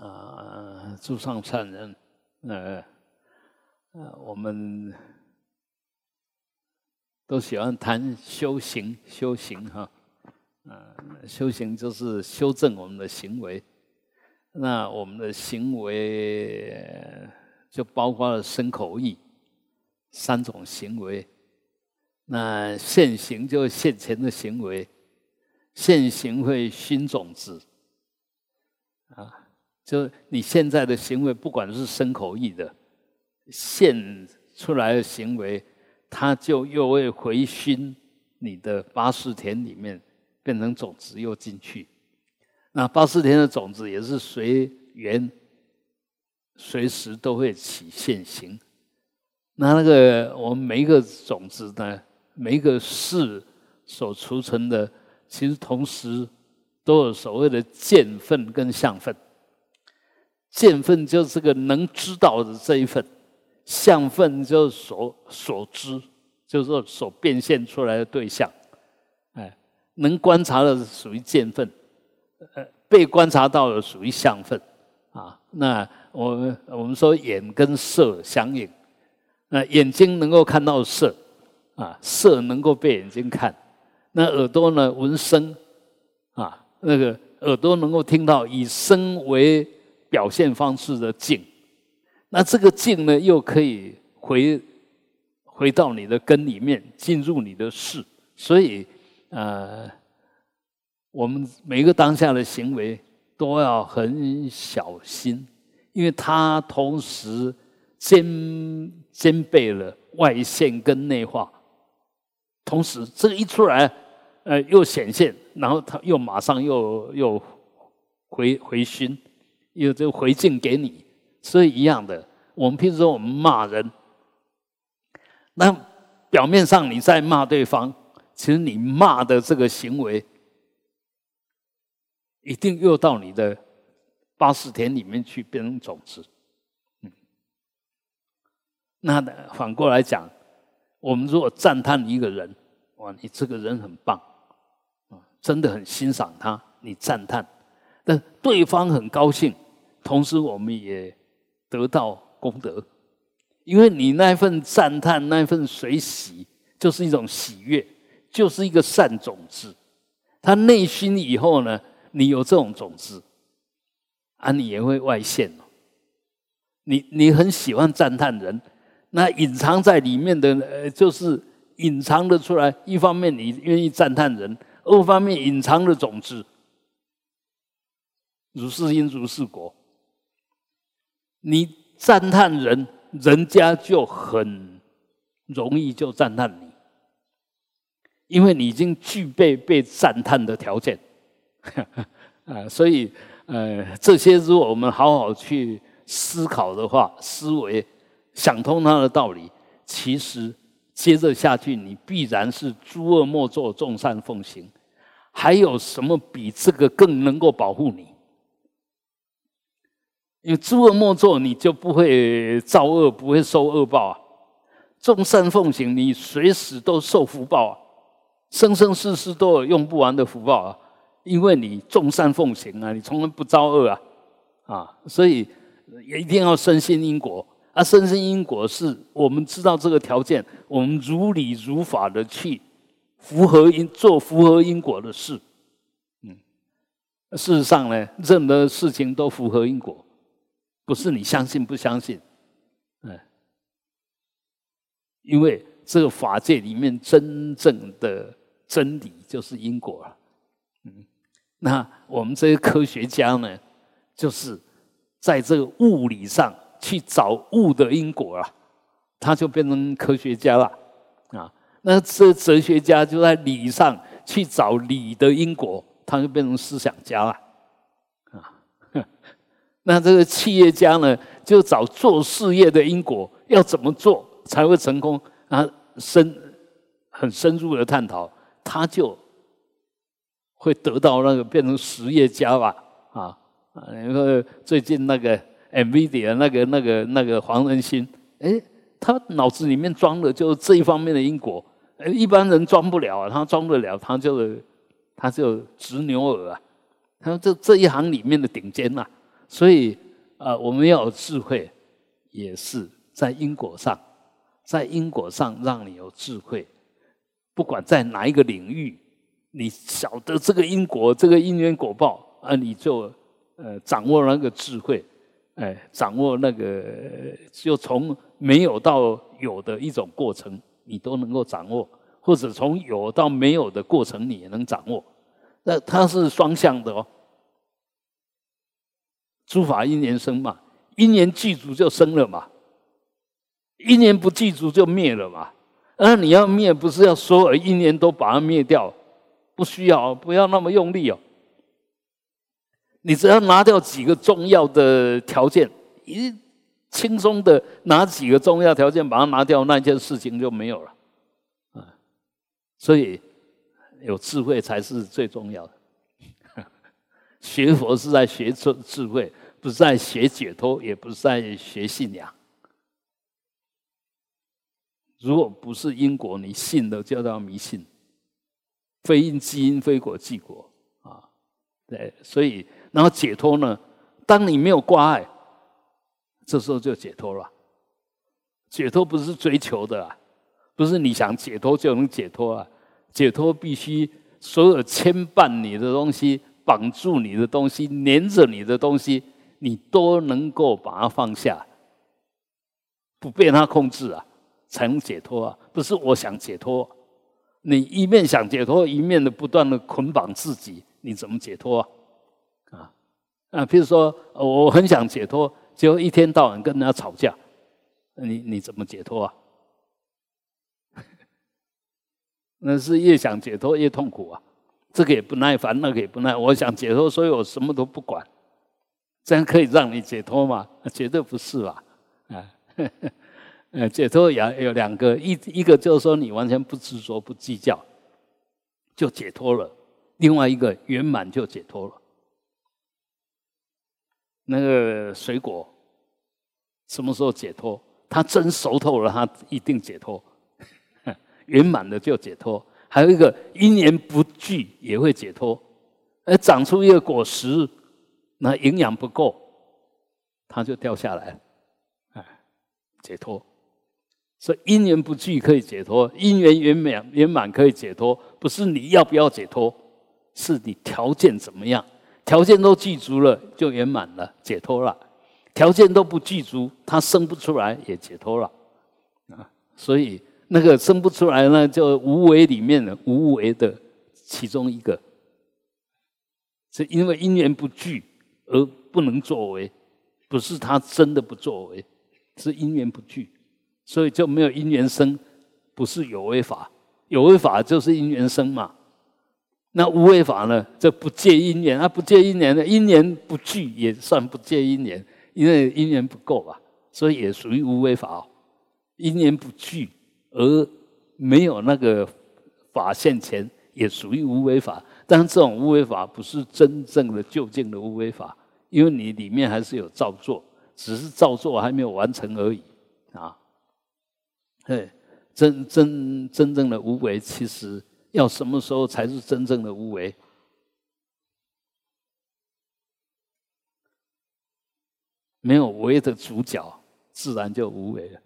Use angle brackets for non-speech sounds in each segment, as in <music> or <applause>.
啊，诸上善人，呃，呃，我们都喜欢谈修行，修行哈，啊，修行就是修正我们的行为。那我们的行为就包括了身口意三种行为。那现行就现前的行为，现行会熏种子，就你现在的行为，不管是身口意的现出来的行为，它就又会回熏你的八世田里面，变成种子又进去。那八四田的种子也是随缘，随时都会起现行。那那个我们每一个种子呢，每一个事所储存的，其实同时都有所谓的见分跟相分。见分就是个能知道的这一份，相分就是所所知，就是说所变现出来的对象。哎，能观察的属于见分。呃，被观察到的属于相分啊。那我们我们说眼跟色相应，那眼睛能够看到色啊，色能够被眼睛看。那耳朵呢，闻声啊，那个耳朵能够听到以声为表现方式的静。那这个静呢，又可以回回到你的根里面，进入你的事。所以，呃。我们每个当下的行为都要很小心，因为它同时兼兼备了外现跟内化，同时这个一出来，呃，又显现，然后它又马上又又回回心，又就回敬给你，所以一样的。我们譬如说我们骂人，那表面上你在骂对方，其实你骂的这个行为。一定又到你的八四田里面去变成种子，嗯，那反过来讲，我们如果赞叹一个人，哇，你这个人很棒，啊，真的很欣赏他，你赞叹，但对方很高兴，同时我们也得到功德，因为你那份赞叹，那份随喜，就是一种喜悦，就是一个善种子，他内心以后呢。你有这种种子，啊，你也会外现哦。你你很喜欢赞叹人，那隐藏在里面的呃，就是隐藏的出来。一方面你愿意赞叹人，二方面隐藏的种子，如是因如是果。你赞叹人，人家就很容易就赞叹你，因为你已经具备被赞叹的条件。<laughs> 啊，所以呃，这些如果我们好好去思考的话，思维想通它的道理，其实接着下去，你必然是诸恶莫作，众善奉行。还有什么比这个更能够保护你？因为诸恶莫作，你就不会造恶，不会受恶报啊；众善奉行，你随时都受福报啊，生生世世都有用不完的福报啊。因为你众善奉行啊，你从来不造恶啊，啊，所以也一定要深信因果啊。深信因果是我们知道这个条件，我们如理如法的去符合因做符合因果的事。嗯，事实上呢，任何事情都符合因果，不是你相信不相信，嗯，因为这个法界里面真正的真理就是因果了。那我们这些科学家呢，就是在这个物理上去找物的因果了，他就变成科学家了啊。那这哲学家就在理上去找理的因果，他就变成思想家了。那这个企业家呢，就找做事业的因果，要怎么做才会成功啊？深很深入的探讨，他就。会得到那个变成实业家吧？啊啊！你说最近那个 NVIDIA 那个那个那个黄仁勋，哎，他脑子里面装的就是这一方面的因果，一般人装不了啊，他装得了，他就他就执牛耳啊，他说这这一行里面的顶尖呐，所以啊，我们要有智慧，也是在因果上，在因果上让你有智慧。不管在哪一个领域，你晓得这个因果，这个因缘果报啊，你就呃掌握那个智慧，哎，掌握那个就从没有到有的一种过程，你都能够掌握，或者从有到没有的过程，你也能掌握。那它是双向的哦。诸法因缘生嘛，因缘具足就生了嘛，因缘不具足就灭了嘛。那你要灭，不是要所有因缘都把它灭掉，不需要，不要那么用力哦。你只要拿掉几个重要的条件，一轻松的拿几个重要条件把它拿掉，那件事情就没有了啊。所以有智慧才是最重要的。学佛是在学智智慧，不是在学解脱，也不是在学信仰。如果不是因果，你信的就叫迷信。非因即因，非果即果啊！对，所以然后解脱呢？当你没有挂碍，这时候就解脱了。解脱不是追求的啊，不是你想解脱就能解脱啊。解脱必须所有牵绊你的东西、绑住你的东西、粘着你的东西，你都能够把它放下，不被它控制啊。才能解脱啊！不是我想解脱，你一面想解脱，一面的不断的捆绑自己，你怎么解脱啊？啊啊！比如说，我很想解脱，结果一天到晚跟人家吵架，你你怎么解脱啊？<laughs> 那是越想解脱越痛苦啊！这个也不耐烦，那个也不耐。我想解脱，所以我什么都不管，这样可以让你解脱吗？绝对不是吧？啊！<laughs> 呃，解脱有有两个，一一个就是说你完全不执着、不计较，就解脱了；另外一个圆满就解脱了。那个水果什么时候解脱？它真熟透了，它一定解脱，<laughs> 圆满的就解脱。还有一个因缘不具也会解脱，而长出一个果实，那营养不够，它就掉下来，哎，解脱。所以因缘不具可以解脱，因缘圆满圆满可以解脱，不是你要不要解脱，是你条件怎么样，条件都具足了就圆满了，解脱了；条件都不具足，它生不出来也解脱了啊。所以那个生不出来呢，就无为里面的无为的其中一个，是因为因缘不具而不能作为，不是他真的不作为，是因缘不具。所以就没有因缘生，不是有为法，有为法就是因缘生嘛。那无为法呢？这不借因缘，啊不借因缘的因缘不具也算不借因缘，因为因缘不够啊，所以也属于无为法哦。因缘不具而没有那个法现前，也属于无为法。但这种无为法不是真正的究竟的无为法，因为你里面还是有造作，只是造作还没有完成而已啊。嘿，真真真正的无为，其实要什么时候才是真正的无为？没有为的主角，自然就无为了。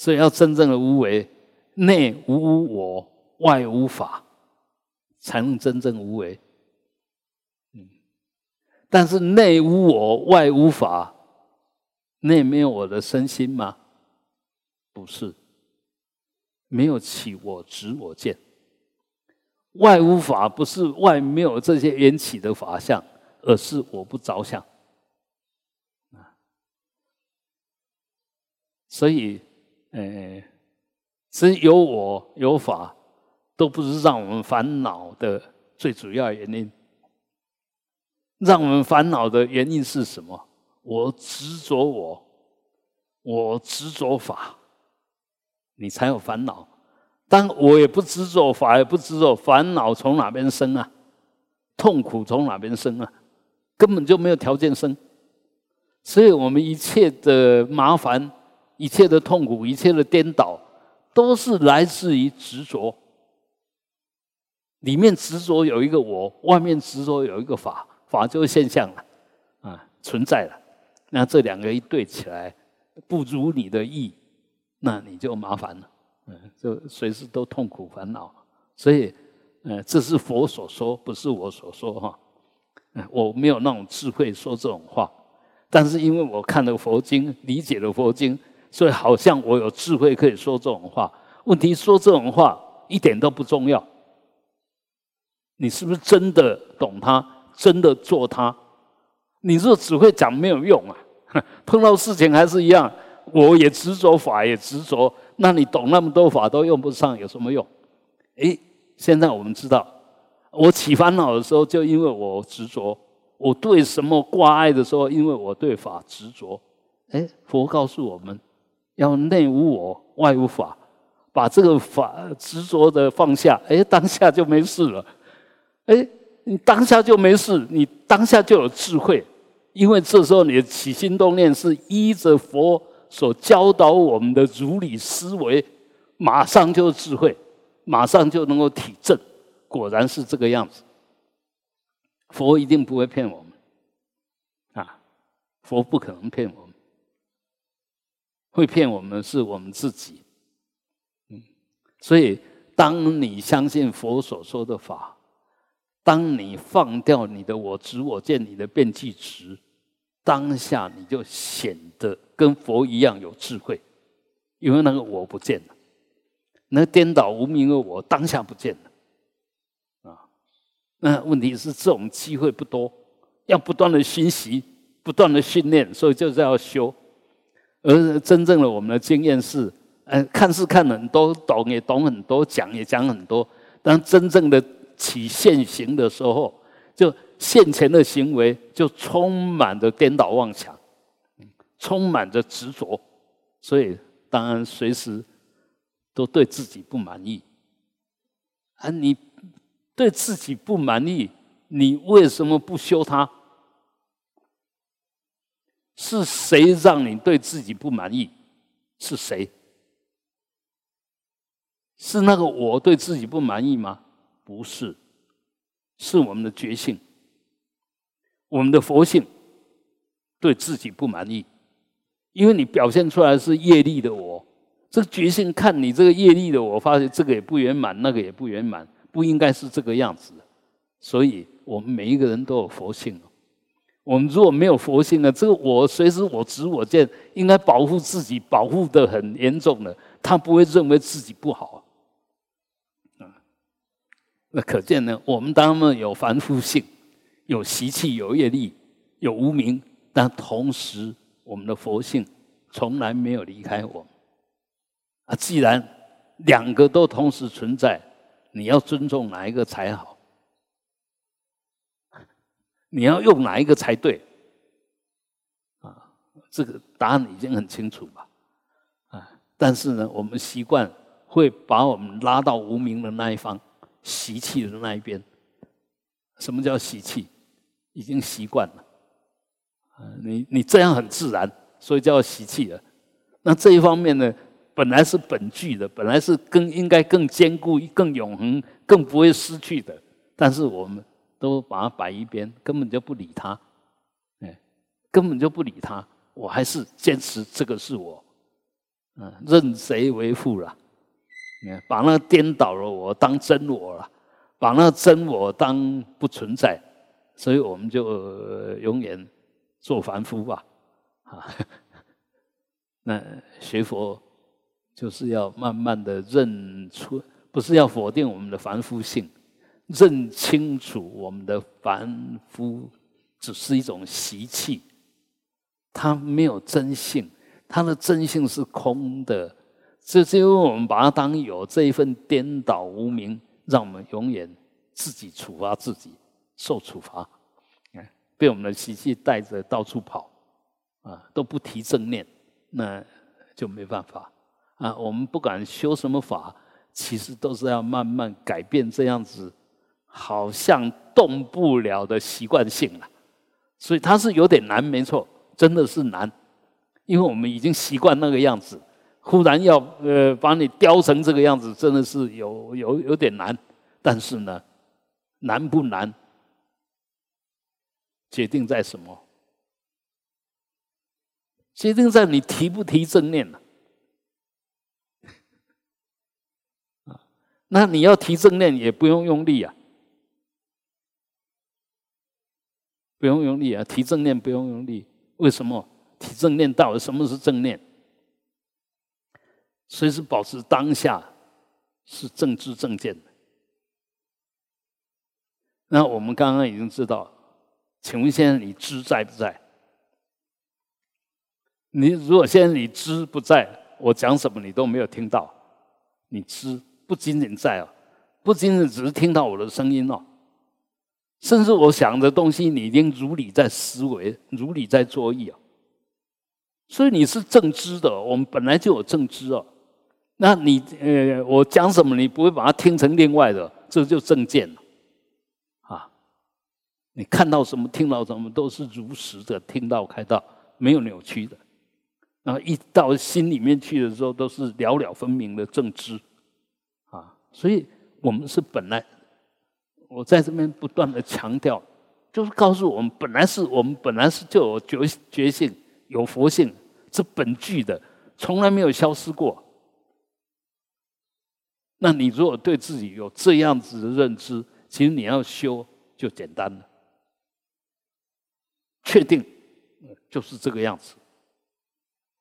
所以要真正的无为，内无我，外无法，才能真正无为。嗯，但是内无我，外无法，内没有我的身心吗？不是。没有起我执我见，外无法不是外没有这些缘起的法相，而是我不着相啊。所以，呃，只有我有法，都不是让我们烦恼的最主要原因。让我们烦恼的原因是什么？我执着我，我执着法。你才有烦恼，但我也不执着，法也不执着，烦恼从哪边生啊？痛苦从哪边生啊？根本就没有条件生，所以我们一切的麻烦、一切的痛苦、一切的颠倒，都是来自于执着。里面执着有一个我，外面执着有一个法，法就是现象了啊。存在了。那这两个一对起来，不如你的意，那你就麻烦了，嗯，就随时都痛苦烦恼。所以，嗯，这是佛所说，不是我所说哈。嗯，我没有那种智慧说这种话，但是因为我看了佛经，理解了佛经，所以好像我有智慧可以说这种话。问题说这种话一点都不重要，你是不是真的懂它，真的做它？你若只会讲没有用啊！<laughs> 碰到事情还是一样，我也执着，法也执着，那你懂那么多法都用不上，有什么用？诶，现在我们知道。我起烦恼的时候，就因为我执着；我对什么挂碍的时候，因为我对法执着。哎，佛告诉我们，要内无我，外无法，把这个法执着的放下，哎，当下就没事了。哎，你当下就没事，你当下就有智慧，因为这时候你的起心动念是依着佛所教导我们的如理思维，马上就智慧，马上就能够体证。果然是这个样子，佛一定不会骗我们，啊，佛不可能骗我们，会骗我们是我们自己，嗯，所以当你相信佛所说的法，当你放掉你的我执我见你的变计执，当下你就显得跟佛一样有智慧，因为那个我不见了，那颠倒无名的我当下不见了。啊那问题是这种机会不多，要不断的熏习，不断的训练，所以就是要修。而真正的我们的经验是，呃，看是看很多，懂也懂很多，讲也讲很多，但真正的起现行的时候，就现前的行为就充满着颠倒妄想，充满着执着，所以当然随时都对自己不满意。啊，你。对自己不满意，你为什么不修它？是谁让你对自己不满意？是谁？是那个我对自己不满意吗？不是，是我们的觉性，我们的佛性对自己不满意，因为你表现出来是业力的我，这个觉性看你这个业力的我，发现这个也不圆满，那个也不圆满。不应该是这个样子，所以我们每一个人都有佛性我们如果没有佛性呢，这个我随时我执我见，应该保护自己，保护的很严重的，他不会认为自己不好啊。那可见呢，我们当然有凡夫性，有习气，有业力，有无名，但同时我们的佛性从来没有离开我啊。既然两个都同时存在。你要尊重哪一个才好？你要用哪一个才对？啊，这个答案已经很清楚吧？啊，但是呢，我们习惯会把我们拉到无名的那一方，习气的那一边。什么叫习气？已经习惯了。啊，你你这样很自然，所以叫习气了。那这一方面呢？本来是本具的，本来是更应该更坚固、更永恒、更不会失去的，但是我们都把它摆一边，根本就不理它，哎，根本就不理它。我还是坚持这个是我，嗯，认谁为父了？你，把那颠倒了我当真我了，把那真我当不存在，所以我们就永远做凡夫吧，啊，<laughs> 那学佛。就是要慢慢的认出，不是要否定我们的凡夫性，认清楚我们的凡夫只是一种习气，它没有真性，它的真性是空的。这是因为我们把它当有这一份颠倒无名，让我们永远自己处罚自己，受处罚，被我们的习气带着到处跑，啊，都不提正念，那就没办法。啊，我们不管修什么法，其实都是要慢慢改变这样子，好像动不了的习惯性了。所以它是有点难，没错，真的是难，因为我们已经习惯那个样子，忽然要呃把你雕成这个样子，真的是有有有点难。但是呢，难不难，决定在什么？决定在你提不提正念了。<laughs> 那你要提正念也不用用力啊，不用用力啊，提正念不用用力。为什么？提正念到了，什么是正念？随时保持当下是正知正见的。那我们刚刚已经知道，请问现在你知在不在？你如果现在你知不在，我讲什么你都没有听到。你知不仅仅在哦，不仅仅只是听到我的声音哦，甚至我想的东西，你已经如理在思维，如理在作意哦。所以你是正知的，我们本来就有正知哦。那你呃，我讲什么，你不会把它听成另外的，这就正见了。你看到什么，听到什么，都是如实的听到、开到，没有扭曲的。然后一到心里面去的时候，都是了了分明的正知啊。所以，我们是本来，我在这边不断的强调，就是告诉我们，本来是我们本来是就有觉觉性、有佛性，是本具的，从来没有消失过。那你如果对自己有这样子的认知，其实你要修就简单了。确定，就是这个样子。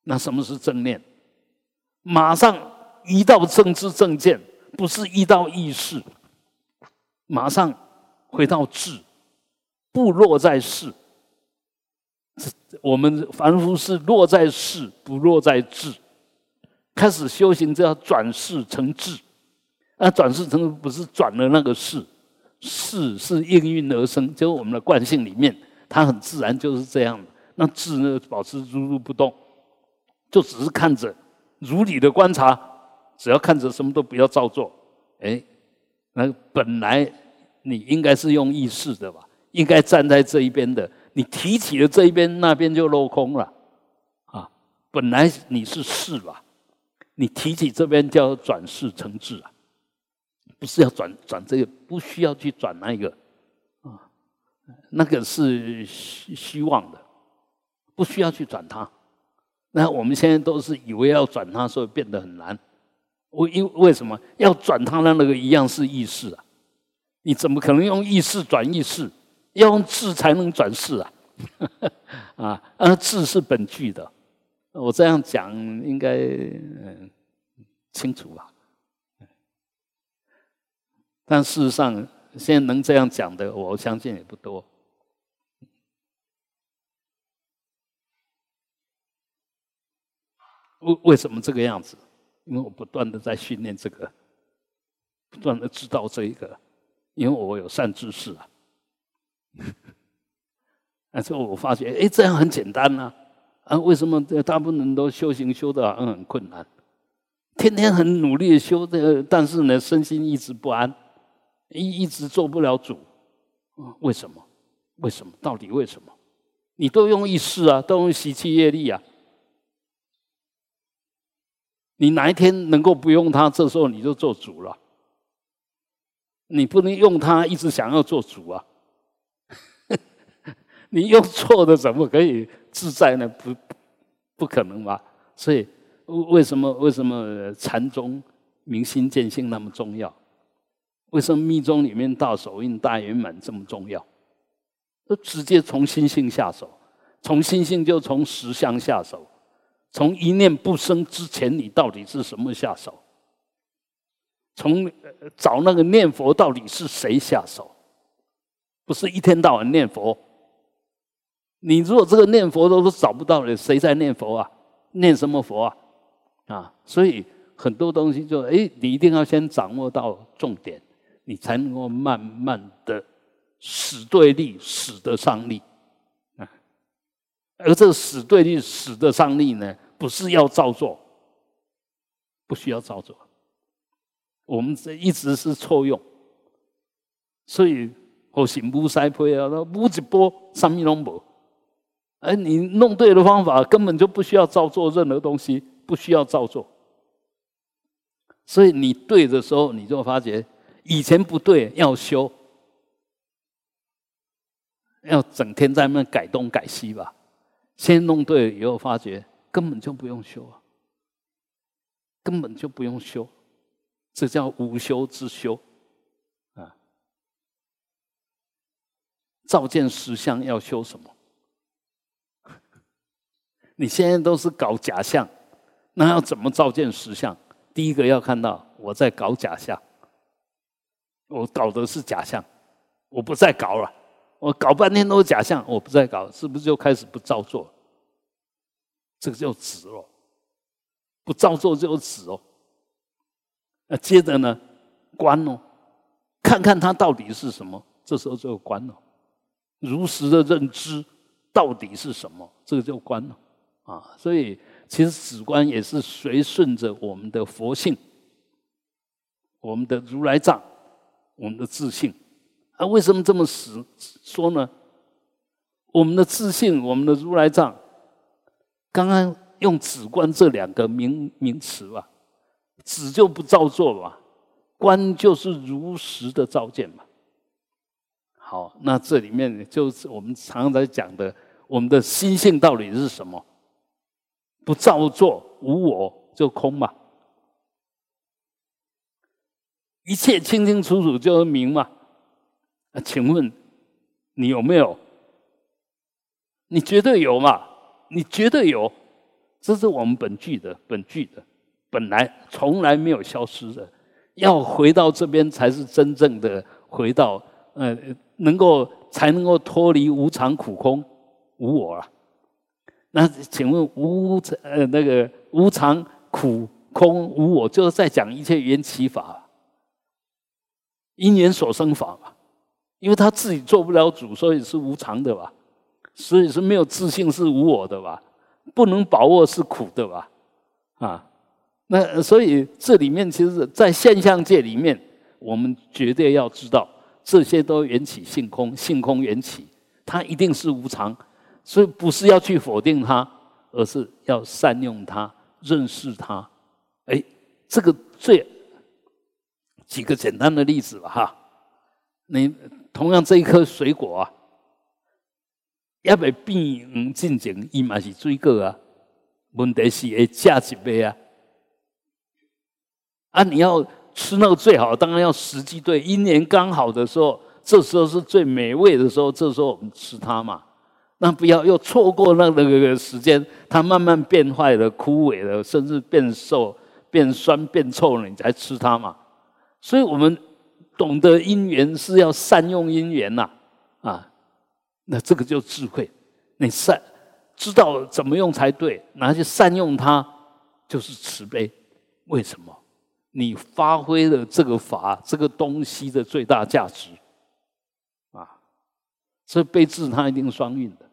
那什么是正念？马上一到正知正见，不是一到意识，马上回到智，不落在世。我们凡夫是落在世，不落在智。开始修行就要转世成智，那转世成不是转了那个世，世是应运而生，就是我们的惯性里面。它很自然就是这样，那智呢，保持如如不动，就只是看着，如理的观察，只要看着，什么都不要照做。哎，那本来你应该是用意识的吧，应该站在这一边的，你提起了这一边，那边就落空了。啊，本来你是事吧，你提起这边叫转世成智啊，不是要转转这个，不需要去转那个啊。那个是虚虚妄的，不需要去转它。那我们现在都是以为要转它，所以变得很难。为因为什么要转他的那个一样是意识啊？你怎么可能用意识转意识？要用智才能转世啊！<laughs> 啊，而智是本具的。我这样讲应该嗯清楚吧？但事实上。现在能这样讲的，我相信也不多。为为什么这个样子？因为我不断的在训练这个，不断的知道这一个，因为我有善知识啊。<laughs> 但是我发觉，哎，这样很简单呐。啊，为什么大部分人都修行修的很困难？天天很努力的修这个，但是呢，身心一直不安。一一直做不了主，为什么？为什么？到底为什么？你都用意识啊，都用习气业力啊。你哪一天能够不用它，这时候你就做主了。你不能用它一直想要做主啊。<laughs> 你用错的怎么可以自在呢？不，不可能吧？所以为什么为什么禅宗明心见性那么重要？为什么密宗里面大手印、大圆满这么重要？都直接从心性下手，从心性就从实相下手，从一念不生之前，你到底是什么下手？从找那个念佛到底是谁下手？不是一天到晚念佛。你如果这个念佛都都找不到了，谁在念佛啊？念什么佛啊？啊，所以很多东西就哎，你一定要先掌握到重点。你才能够慢慢的使对力，使得上力。而这个使对力、使的上力呢，不是要照做，不需要照做。我们这一直是错用，所以我行不塞配啊，那不一波上面拢无。哎，你弄对的方法，根本就不需要照做任何东西，不需要照做。所以你对的时候，你就发觉。以前不对，要修，要整天在那改东改西吧。先弄对以后，发觉根本就不用修啊，根本就不用修，这叫无修之修啊。照见实相要修什么？<laughs> 你现在都是搞假象，那要怎么照见实相？第一个要看到我在搞假象，我搞的是假象，我不再搞了。我搞半天都是假象，我不再搞，是不是就开始不照做？这个叫止哦，不照做就止哦。那接着呢，观哦，看看它到底是什么，这时候就观了。如实的认知到底是什么，这个就观了啊。所以其实止观也是随顺着我们的佛性，我们的如来藏，我们的自信。啊，为什么这么死说呢？我们的自信，我们的如来藏，刚刚用“止观”这两个名名词吧，“止”就不照做吧，“观”就是如实的照见嘛。好，那这里面就是我们常常在讲的，我们的心性到底是什么？不照做，无我就空嘛，一切清清楚楚就是明嘛。那请问你有没有？你绝对有嘛？你绝对有，这是我们本具的本具的，本来从来没有消失的。要回到这边，才是真正的回到，呃，能够才能够脱离无常、苦、空、无我了。那请问无呃那个无常、苦、空、无我，就是在讲一切缘起法，因缘所生法嘛。因为他自己做不了主，所以是无常的吧？所以是没有自信，是无我的吧？不能把握是苦的吧？啊，那所以这里面其实，在现象界里面，我们绝对要知道，这些都缘起性空，性空缘起，它一定是无常，所以不是要去否定它，而是要善用它，认识它。哎，这个最几个简单的例子吧，哈，你。同样，这一颗水果啊，要被变黄进前，伊嘛是水果啊。问题是会价值杯啊。啊，你要吃那个最好，当然要时机对，一年刚好的时候，这时候是最美味的时候，这时候我们吃它嘛。那不要又错过那那个时间，它慢慢变坏了、枯萎了，甚至变瘦、变酸、变臭了，你才吃它嘛。所以我们。懂得因缘是要善用因缘呐，啊，那这个就智慧。你善知道怎么用才对，拿去善用它就是慈悲。为什么？你发挥了这个法这个东西的最大价值啊！所以悲智它一定双运的，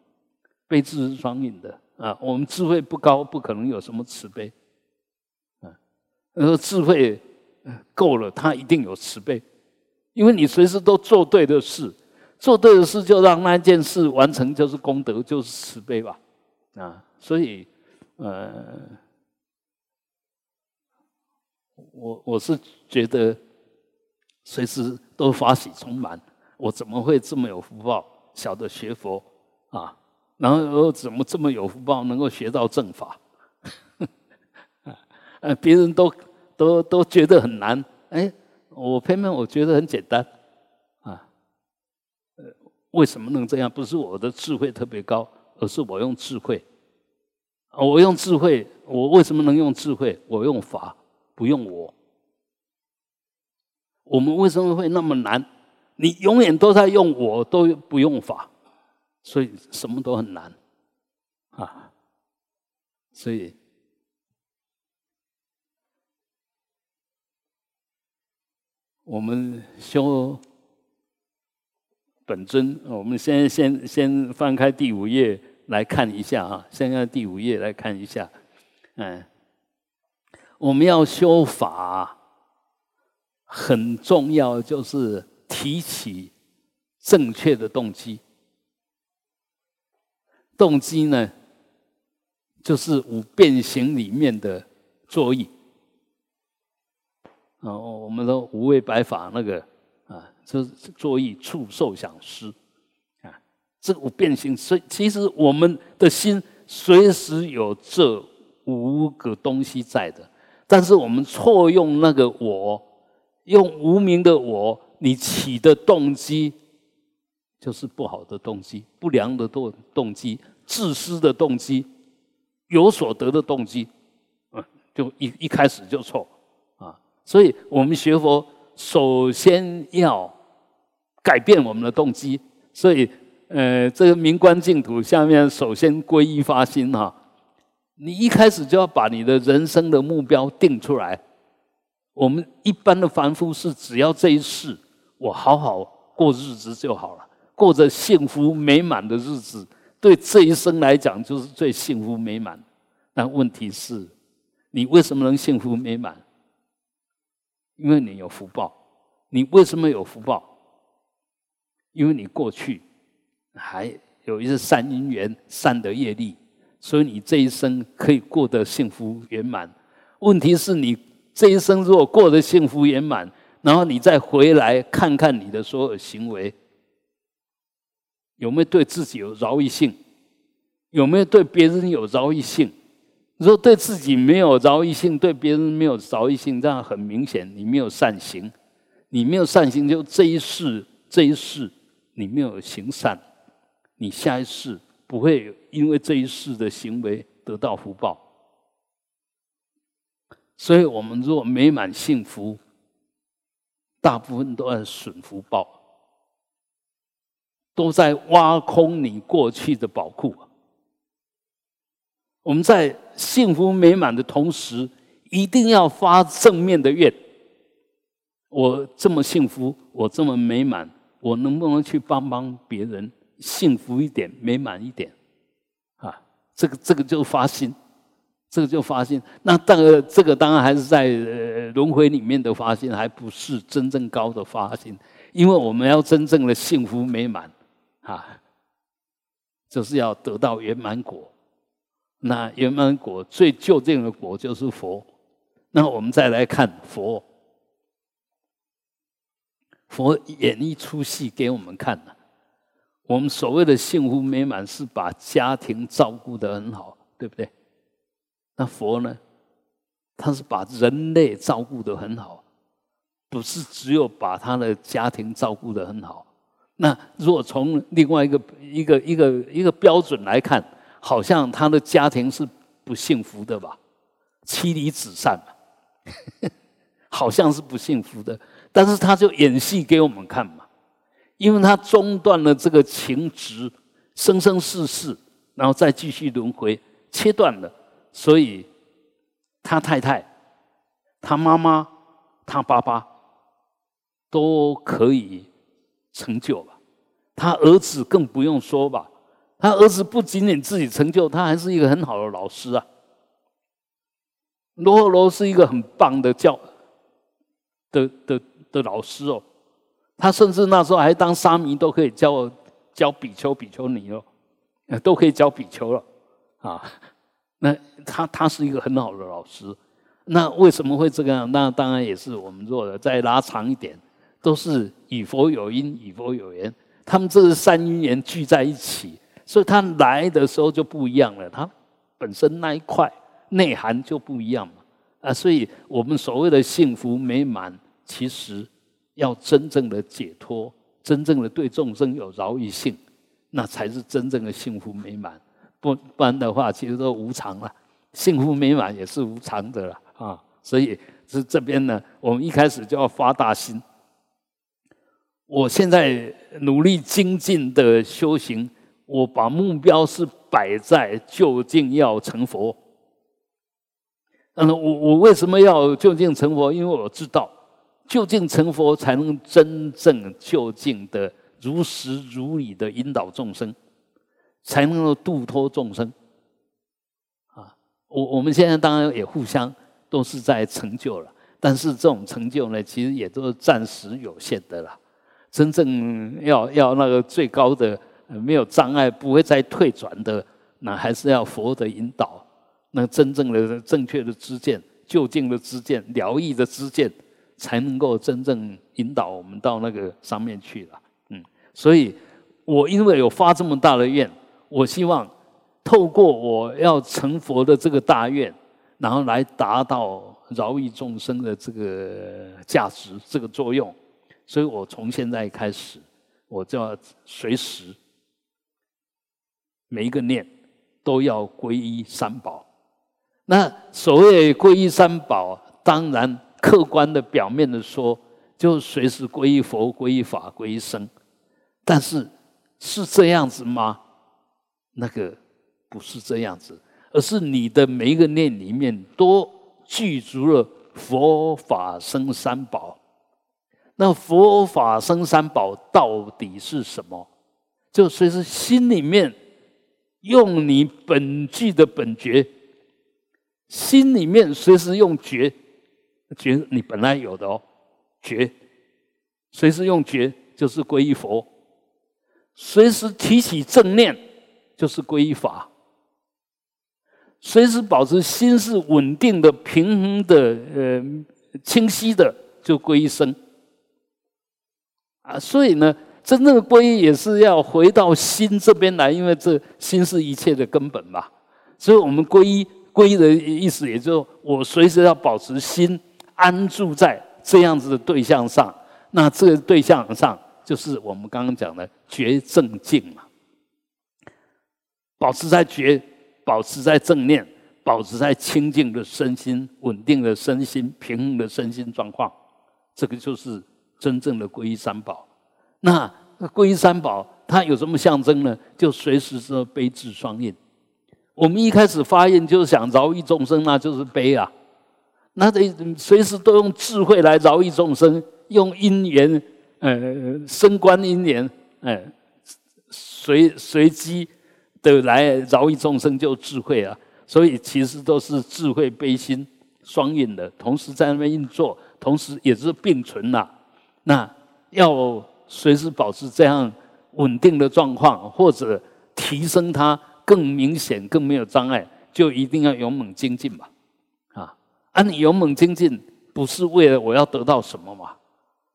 悲智是双运的啊。我们智慧不高，不可能有什么慈悲啊。而智慧够了，它一定有慈悲。因为你随时都做对的事，做对的事就让那件事完成，就是功德，就是慈悲吧，啊，所以，呃，我我是觉得随时都发喜充满，我怎么会这么有福报，晓得学佛啊？然后又怎么这么有福报，能够学到正法？<laughs> 呃，别人都都都觉得很难，哎。我偏偏我觉得很简单，啊，呃，为什么能这样？不是我的智慧特别高，而是我用智慧。我用智慧，我为什么能用智慧？我用法，不用我。我们为什么会那么难？你永远都在用我，都不用法，所以什么都很难，啊，所以。我们修本尊，我们先先先翻开第五页来看一下啊，先看第五页来看一下，嗯，我们要修法，很重要就是提起正确的动机，动机呢，就是五变形里面的作意。啊，我们的五味白法那个啊，就是作意触受想思啊，这五变形。所以其实我们的心随时有这五个东西在的，但是我们错用那个我，用无名的我，你起的动机就是不好的动机、不良的动动机、自私的动机、有所得的动机，啊，就一一开始就错。所以我们学佛，首先要改变我们的动机。所以，呃，这个明观净土下面，首先皈依发心哈。你一开始就要把你的人生的目标定出来。我们一般的凡夫是只要这一世我好好过日子就好了，过着幸福美满的日子，对这一生来讲就是最幸福美满。但问题是，你为什么能幸福美满？因为你有福报。你为什么有福报？因为你过去还有一些善因缘、善的业力，所以你这一生可以过得幸福圆满。问题是你这一生如果过得幸福圆满，然后你再回来看看你的所有行为，有没有对自己有饶益性？有没有对别人有饶益性？如果对自己没有饶益性，对别人没有饶益性，这样很明显你没有善行。你没有善行，就这一世，这一世。你没有行善，你下一世不会因为这一世的行为得到福报。所以，我们若美满幸福，大部分都在损福报，都在挖空你过去的宝库。我们在幸福美满的同时，一定要发正面的愿。我这么幸福，我这么美满。我能不能去帮帮别人，幸福一点，美满一点，啊，这个这个就发心，这个就发心。那当然，这个当然还是在轮回里面的发心，还不是真正高的发心。因为我们要真正的幸福美满，啊，就是要得到圆满果。那圆满果最究竟的果就是佛。那我们再来看佛。佛演一出戏给我们看的，我们所谓的幸福美满是把家庭照顾得很好，对不对？那佛呢？他是把人类照顾得很好，不是只有把他的家庭照顾得很好。那如果从另外一个一个一个一个标准来看，好像他的家庭是不幸福的吧？妻离子散嘛，<laughs> 好像是不幸福的。但是他就演戏给我们看嘛，因为他中断了这个情执，生生世世，然后再继续轮回，切断了，所以他太太、他妈妈、他爸爸都可以成就吧。他儿子更不用说吧，他儿子不仅仅自己成就，他还是一个很好的老师啊。罗罗是一个很棒的教的的。的老师哦，他甚至那时候还当沙弥，都可以教教比丘、比丘尼哦，都可以教比丘了啊。那他他是一个很好的老师。那为什么会这个样？那当然也是我们做的。再拉长一点，都是与佛有因，与佛有缘。他们这是三因缘聚在一起，所以他来的时候就不一样了。他本身那一块内涵就不一样嘛啊。所以我们所谓的幸福美满。其实要真正的解脱，真正的对众生有饶益性，那才是真正的幸福美满。不不然的话，其实都无常了。幸福美满也是无常的了啊！所以是这边呢，我们一开始就要发大心。我现在努力精进的修行，我把目标是摆在究竟要成佛。嗯，我我为什么要究竟成佛？因为我知道。究竟成佛，才能真正究竟的如实如理的引导众生，才能够度脱众生。啊，我我们现在当然也互相都是在成就了，但是这种成就呢，其实也都是暂时有限的啦。真正要要那个最高的没有障碍，不会再退转的，那还是要佛的引导，那真正的正确的知见、究竟的知见、疗愈的知见。才能够真正引导我们到那个上面去了，嗯，所以我因为有发这么大的愿，我希望透过我要成佛的这个大愿，然后来达到饶益众生的这个价值、这个作用。所以我从现在开始，我就要随时每一个念都要皈依三宝。那所谓皈依三宝，当然客观的、表面的说，就随时皈依佛、皈依法、皈依僧。但是是这样子吗？那个不是这样子，而是你的每一个念里面都具足了佛法僧三宝。那佛法僧三宝到底是什么？就随时心里面用你本具的本觉。心里面随时用觉，觉你本来有的哦，觉，随时用觉就是皈依佛，随时提起正念就是皈依法，随时保持心是稳定的、平衡的、呃清晰的，就皈依僧。啊，所以呢，真正的皈依也是要回到心这边来，因为这心是一切的根本嘛，所以我们皈依。皈依的意思，也就我随时要保持心安住在这样子的对象上。那这个对象上，就是我们刚刚讲的觉正境嘛。保持在觉，保持在正念，保持在清净的身心、稳定的身心、平衡的身心状况，这个就是真正的皈依三宝。那皈三宝，它有什么象征呢？就随时说悲智双印。我们一开始发愿就是想饶益众生，那就是悲啊，那得随时都用智慧来饶益众生，用因缘，呃，升观因缘，哎，随随机的来饶益众生，就智慧啊。所以其实都是智慧悲心双运的，同时在那边运作，同时也是并存呐。那要随时保持这样稳定的状况，或者提升它。更明显、更没有障碍，就一定要勇猛精进嘛！啊，啊，你勇猛精进不是为了我要得到什么嘛？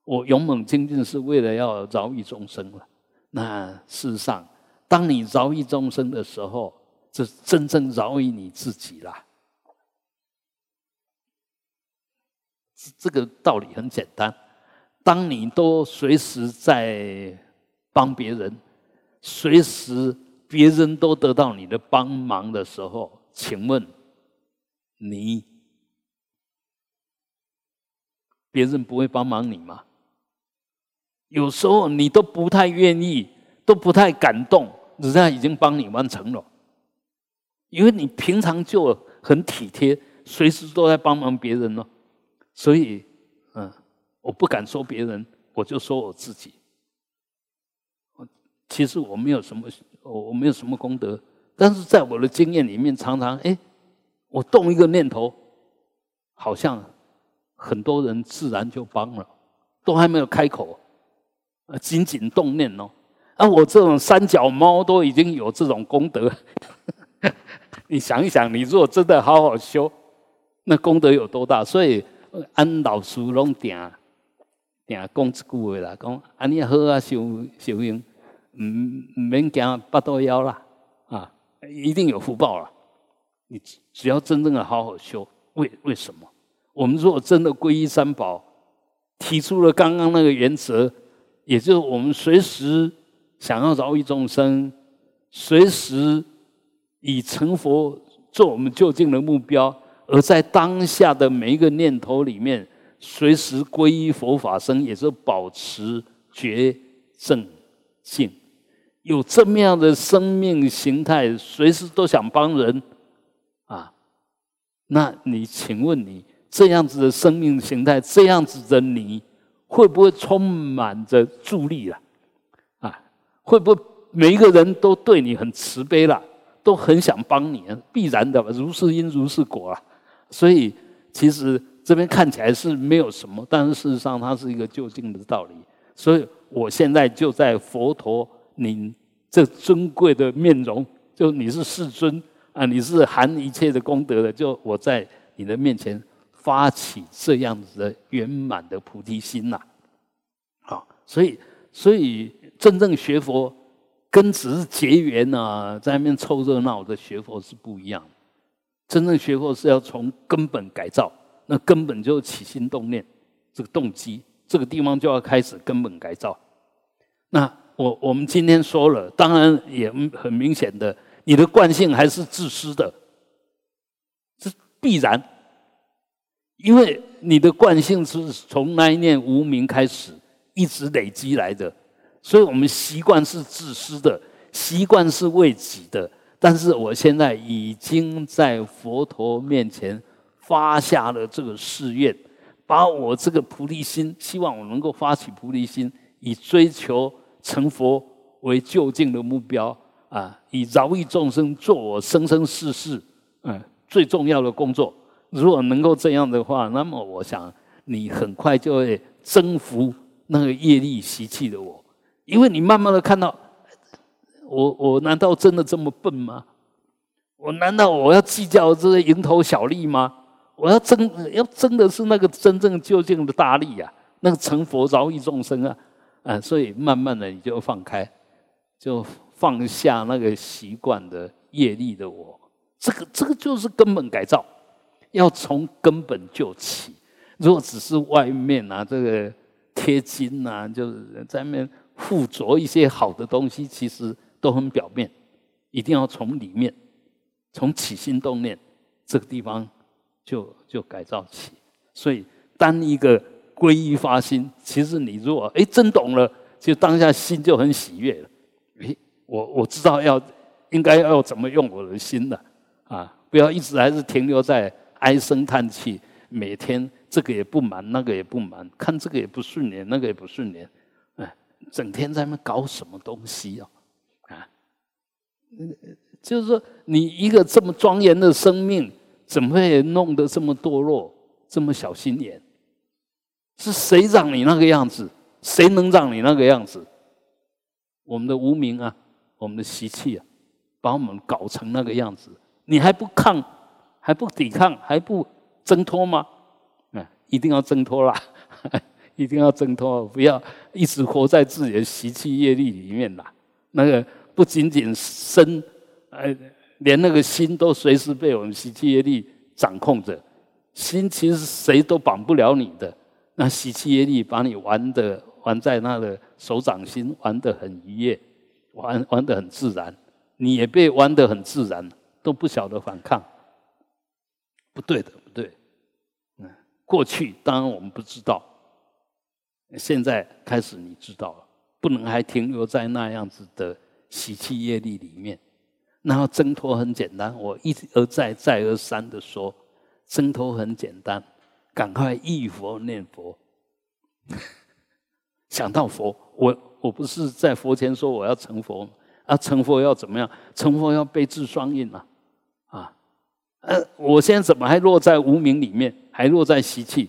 我勇猛精进是为了要饶益众生了。那事实上，当你饶益众生的时候，这真正饶益你自己啦。这个道理很简单，当你都随时在帮别人，随时。别人都得到你的帮忙的时候，请问你，别人不会帮忙你吗？有时候你都不太愿意，都不太感动，人家已经帮你完成了，因为你平常就很体贴，随时都在帮忙别人呢。所以，我不敢说别人，我就说我自己。其实我没有什么。我我没有什么功德，但是在我的经验里面，常常哎，我动一个念头，好像很多人自然就帮了，都还没有开口，啊，仅仅动念哦，啊，我这种三脚猫都已经有这种功德，<laughs> 你想一想，你如果真的好好修，那功德有多大？所以安老师拢定定讲一句话啦，讲安尼好啊，修修行。唔唔免惊八道腰啦，啊，一定有福报啦。你只要真正的好好修，为为什么？我们如果真的皈依三宝，提出了刚刚那个原则，也就是我们随时想要饶益众生，随时以成佛做我们就近的目标，而在当下的每一个念头里面，随时皈依佛法僧，也是保持觉正性。有这么样的生命形态，随时都想帮人，啊，那你请问你这样子的生命形态，这样子的你，会不会充满着助力了？啊，会不会每一个人都对你很慈悲了，都很想帮你？必然的，如是因如是果啊。所以其实这边看起来是没有什么，但是事实上它是一个究竟的道理。所以我现在就在佛陀。你这尊贵的面容，就你是世尊啊，你是含一切的功德的，就我在你的面前发起这样子的圆满的菩提心呐，好，所以所以真正学佛跟只是结缘啊，在那边凑热闹的学佛是不一样。真正学佛是要从根本改造，那根本就起心动念，这个动机，这个地方就要开始根本改造。那我我们今天说了，当然也很明显的，你的惯性还是自私的，这必然，因为你的惯性是从那一念无名开始一直累积来的，所以我们习惯是自私的，习惯是为己的。但是我现在已经在佛陀面前发下了这个誓愿，把我这个菩提心，希望我能够发起菩提心，以追求成佛为就近的目标啊，以饶益众生做我生生世世嗯最重要的工作。如果能够这样的话，那么我想你很快就会征服那个业力习气的我，因为你慢慢的看到。我我难道真的这么笨吗？我难道我要计较这些蝇头小利吗？我要争要争的是那个真正究竟的大利呀，那个成佛饶益众生啊，啊，所以慢慢的你就放开，就放下那个习惯的业力的我，这个这个就是根本改造，要从根本就起。如果只是外面啊这个贴金啊，就是在面附着一些好的东西，其实。都很表面，一定要从里面，从起心动念这个地方就就改造起。所以，当一个皈依发心，其实你如果哎真懂了，就当下心就很喜悦了。哎，我我知道要应该要怎么用我的心了啊！不要一直还是停留在唉声叹气，每天这个也不满，那个也不满，看这个也不顺眼，那个也不顺眼，哎，整天在那搞什么东西啊？就是说，你一个这么庄严的生命，怎么会弄得这么堕落，这么小心眼？是谁让你那个样子？谁能让你那个样子？我们的无名啊，我们的习气啊，把我们搞成那个样子，你还不抗，还不抵抗，还不挣脱吗？啊，一定要挣脱啦！<laughs> 一定要挣脱，不要一直活在自己的习气业力里面啦。那个。不仅仅身，呃，连那个心都随时被我们习气业力掌控着。心其实谁都绑不了你的，那习气业力把你玩的玩在那个手掌心，玩得很愉悦，玩玩得很自然，你也被玩得很自然，都不晓得反抗。不对的，不对。嗯，过去当然我们不知道，现在开始你知道了，不能还停留在那样子的。习气业力里面，然后挣脱很简单。我一而再、再而三的说，挣脱很简单，赶快忆佛念佛，<laughs> 想到佛。我我不是在佛前说我要成佛啊，成佛要怎么样？成佛要背智双印啊！啊，呃，我现在怎么还落在无名里面，还落在习气？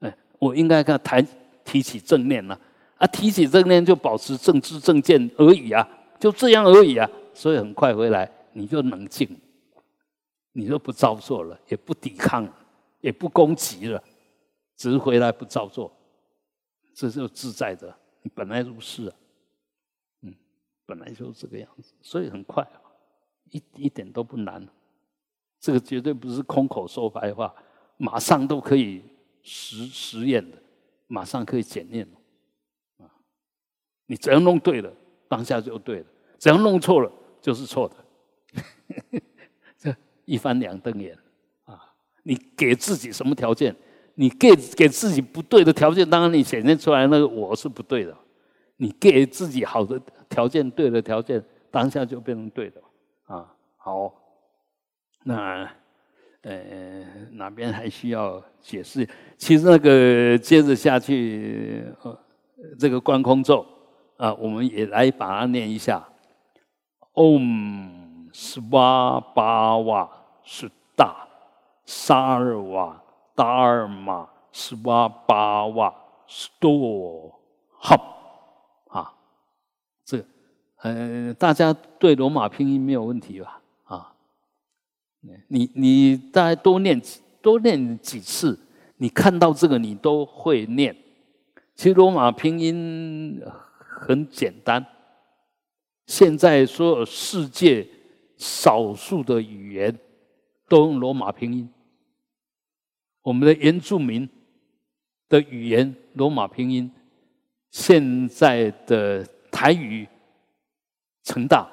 哎，我应该看抬提起正念了啊！提起正念就保持正知正见而已啊！就这样而已啊，所以很快回来，你就冷静，你就不造作了，也不抵抗，也不攻击了，只是回来不造作，这就自在的。你本来如是啊，嗯，本来就是这个样子，所以很快，一一点都不难。这个绝对不是空口说白话，马上都可以实实验的，马上可以检验啊，你只要弄对了。当下就对了，只要弄错了就是错的，<laughs> 这一翻两瞪眼啊！你给自己什么条件？你给给自己不对的条件，当然你显现出来那个我是不对的。你给自己好的条件，对的条件，当下就变成对的啊！好，那呃哪边还需要解释？其实那个接着下去，呃，这个观空咒。啊，我们也来把它念一下：Om Svabhava Sarva Dharma Svabhava Sto Hop。啊，这个呃，大家对罗马拼音没有问题吧？啊，你你大概多念多念几次，你看到这个你都会念。其实罗马拼音。很简单，现在所有世界少数的语言都用罗马拼音。我们的原住民的语言罗马拼音，现在的台语成大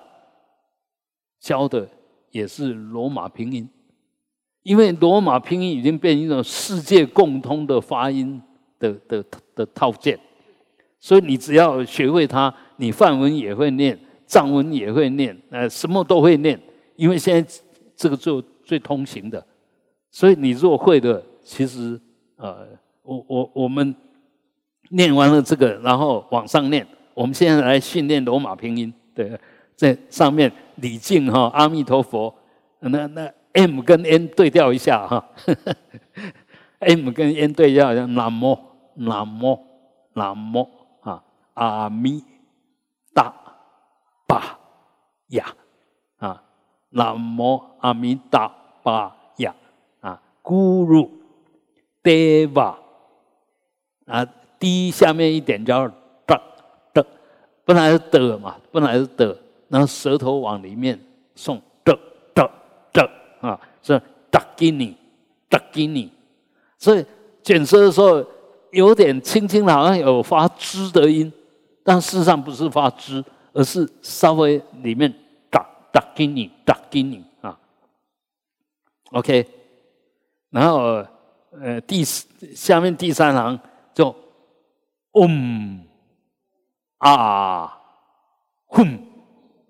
教的也是罗马拼音，因为罗马拼音已经变成一种世界共通的发音的的的套件，所以你只要学会它，你范文也会念，藏文也会念，呃，什么都会念，因为现在这个最最通行的，所以你若会的。其实，呃，我我我们念完了这个，然后往上念。我们现在来训练罗马拼音，对，在上面礼敬哈，阿弥陀佛。那那 M 跟 N 对调一下哈，<laughs> M 跟 N 对调，像南无南无南无啊，阿弥达巴呀。啊，南无阿弥达巴呀。啊，咕噜。deva 啊，d 下面一点叫的的，本来是的嘛，本来是的，然后舌头往里面送的的的啊，是 d a g i n i d a g i n i 所以卷舌的时候有点轻轻的，好像有发支的音，但事实上不是发支，而是稍微里面打打给你，打给你啊，OK，然后。呃，第下面第三行就嗡啊哼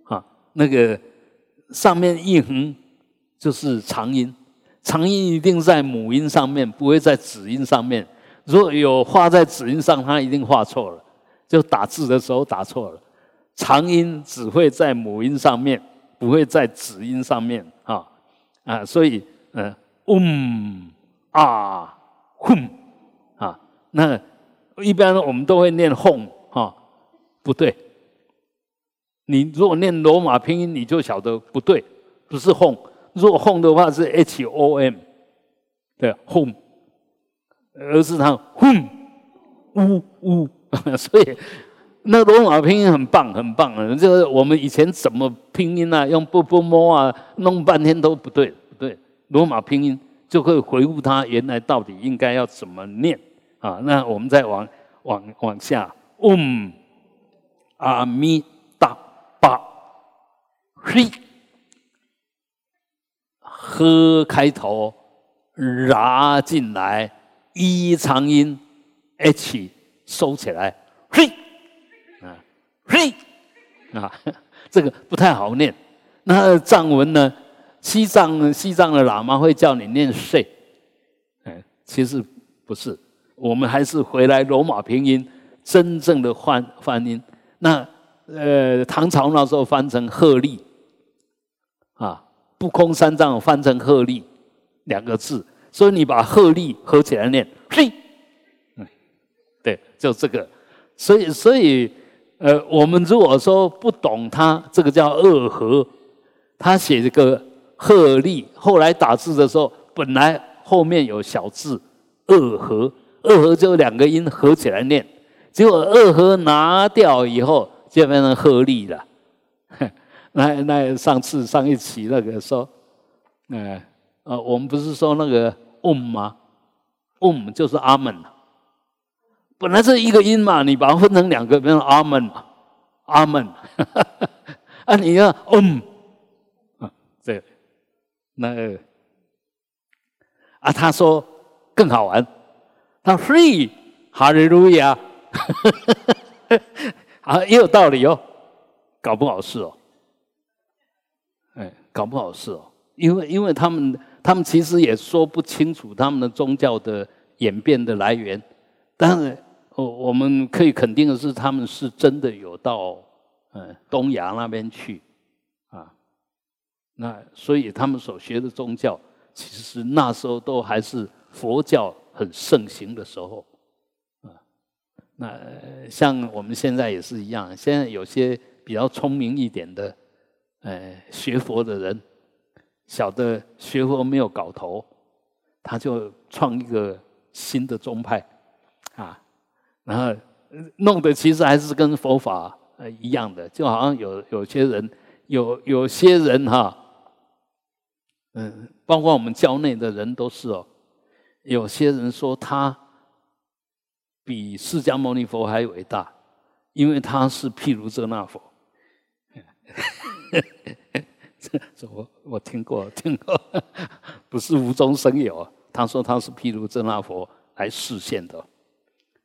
啊，那个上面一横就是长音，长音一定在母音上面，不会在子音上面。如果有画在子音上，它一定画错了，就打字的时候打错了。长音只会在母音上面，不会在子音上面啊啊，所以嗯嗡。啊，哼，啊，那一般我们都会念哄，哈，不对。你如果念罗马拼音，你就晓得不对，不是哄。如果哄的话是 H O M，对，哄，而是它哼，呜呜。<laughs> 所以那罗马拼音很棒，很棒啊！就是我们以前怎么拼音啊，用不不摸啊，弄半天都不对，不对，罗马拼音。就会回复他原来到底应该要怎么念啊？那我们再往往往下，嗡阿弥达巴嘿，呵开头，拉进来，一长音 h 收起来，嘿嘿啊，<laughs> 这个不太好念。那藏文呢？西藏西藏的喇嘛会叫你念“睡”，哎，其实不是，我们还是回来罗马拼音真正的翻翻音。那呃，唐朝那时候翻成“鹤立”，啊，不空三藏翻成“鹤立”两个字，所以你把“鹤立”合起来念“嘿”，嗯，对，就这个。所以，所以呃，我们如果说不懂他，这个叫二合，他写这个。鹤立，后来打字的时候，本来后面有小字“二合”，“二合”就两个音合起来念，结果“二合”拿掉以后，就变成“鹤立”了。<laughs> 那那上次上一期那个说，呃呃，我们不是说那个 “om” 吗？“om” 就是阿门，本来是一个音嘛，你把它分成两个，变成阿门，阿门。<laughs> 啊，你要 “om”，啊，这。那啊，他说更好玩，他 free 哈利路亚，<laughs> 啊，也有道理哦，搞不好是哦，哎，搞不好是哦，因为因为他们他们其实也说不清楚他们的宗教的演变的来源，但是我我们可以肯定的是，他们是真的有到嗯东亚那边去啊。那所以他们所学的宗教，其实那时候都还是佛教很盛行的时候，啊，那像我们现在也是一样，现在有些比较聪明一点的，呃，学佛的人，晓得学佛没有搞头，他就创一个新的宗派，啊，然后弄的其实还是跟佛法呃一样的，就好像有有些人有有些人哈，嗯，包括我们教内的人都是哦，有些人说他比释迦牟尼佛还伟大，因为他是毗卢遮那佛。这 <laughs> 这我我听过听过，<laughs> 不是无中生有。他说他是毗卢遮那佛来示现的，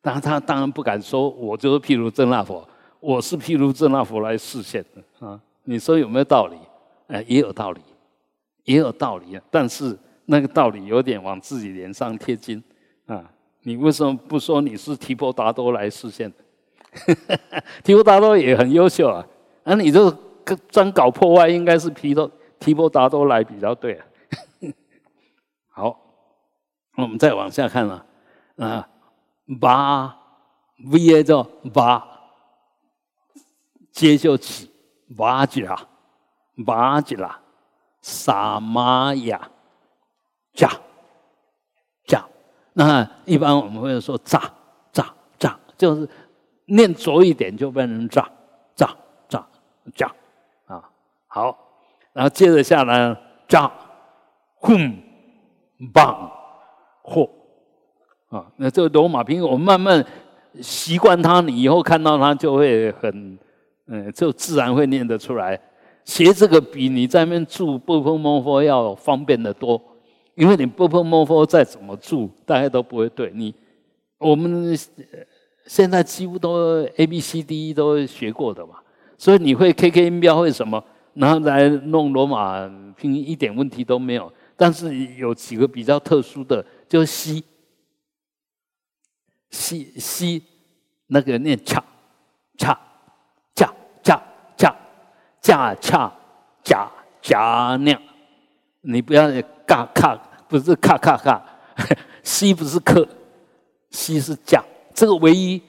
但他当然不敢说，我就是毗卢遮那佛，我是毗卢遮那佛来示现的啊。你说有没有道理？哎，也有道理，也有道理。但是那个道理有点往自己脸上贴金啊。你为什么不说你是提婆达多来示现的？<laughs> 提婆达多也很优秀啊，那你就。专搞破坏，应该是提多提婆达多来比较对啊。<laughs> 好，我们再往下看了啊，八 V A 叫八，接就起八吉拉，八吉拉，萨玛雅，加加。那一般我们会说炸炸炸，就是念浊一点就变成炸炸炸炸。好，然后接着下来，扎，哼，棒，嚯，啊，那这个罗马拼音，我们慢慢习惯它，你以后看到它就会很，嗯，就自然会念得出来。学这个比你在那边注波波摩佛要方便得多，因为你波波摩佛再怎么住，大家都不会对你。我们现在几乎都 A B C D E 都学过的嘛，所以你会 K K 音标会什么？然后来弄罗马拼音一点问题都没有，但是有几个比较特殊的，就是西西西，那个念恰恰恰恰恰恰恰恰，你不要嘎咔，不是咔咔咔，西不是克，西是恰，这个唯一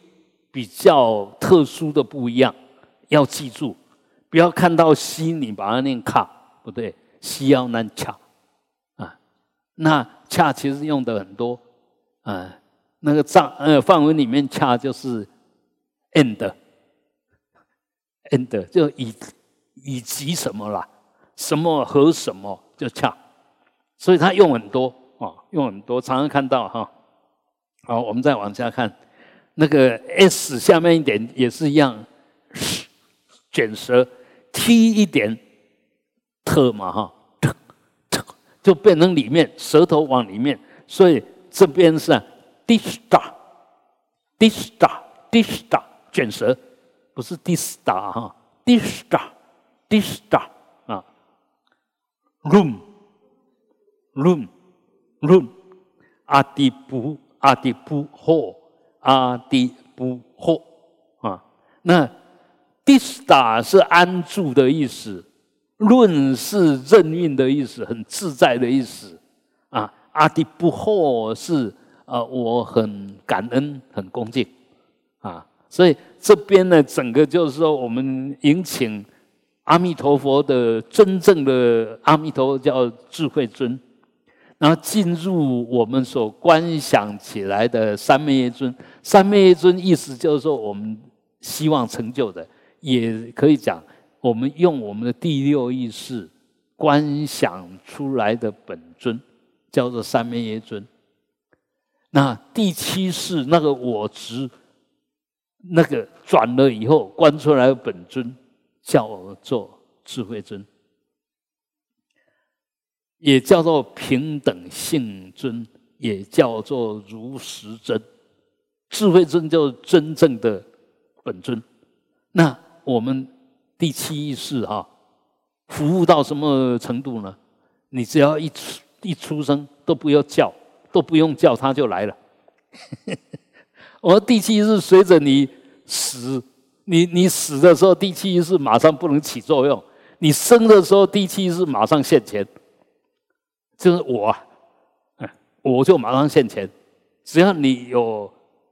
比较特殊的不一样，要记住，不要看到西你把它念卡，不对，西要念恰啊，那恰其实用的很多啊。那个藏呃范文里面恰就是 end，end 就以以及什么啦，什么和什么就恰，所以它用很多啊，用很多，常常看到哈。好，我们再往下看，那个 s 下面一点也是一样，卷舌。t 一点，特嘛哈，特特就变成里面舌头往里面，所以这边是 dista，dista，dista 卷舌，不是 dista 哈，dista，dista 啊，room，room，room，阿迪布，阿迪布霍，阿迪布霍啊，那。dista 是安住的意思，论是任运的意思，很自在的意思。啊，阿迪不惑是呃，我很感恩，很恭敬。啊，所以这边呢，整个就是说，我们迎请阿弥陀佛的真正的阿弥陀叫智慧尊，然后进入我们所观想起来的三昧耶尊。三昧耶尊意思就是说，我们希望成就的。也可以讲，我们用我们的第六意识观想出来的本尊，叫做三昧耶尊。那第七世那个我执，那个转了以后观出来本尊，叫做智慧尊，也叫做平等性尊，也叫做如实尊。智慧尊就是真正的本尊。那我们第七意识哈，服务到什么程度呢？你只要一出一出生都不要叫，都不用叫，他就来了。我第七意识随着你死，你你死的时候，第七意识马上不能起作用；你生的时候，第七意识马上现前。就是我，嗯，我就马上现前。只要你有。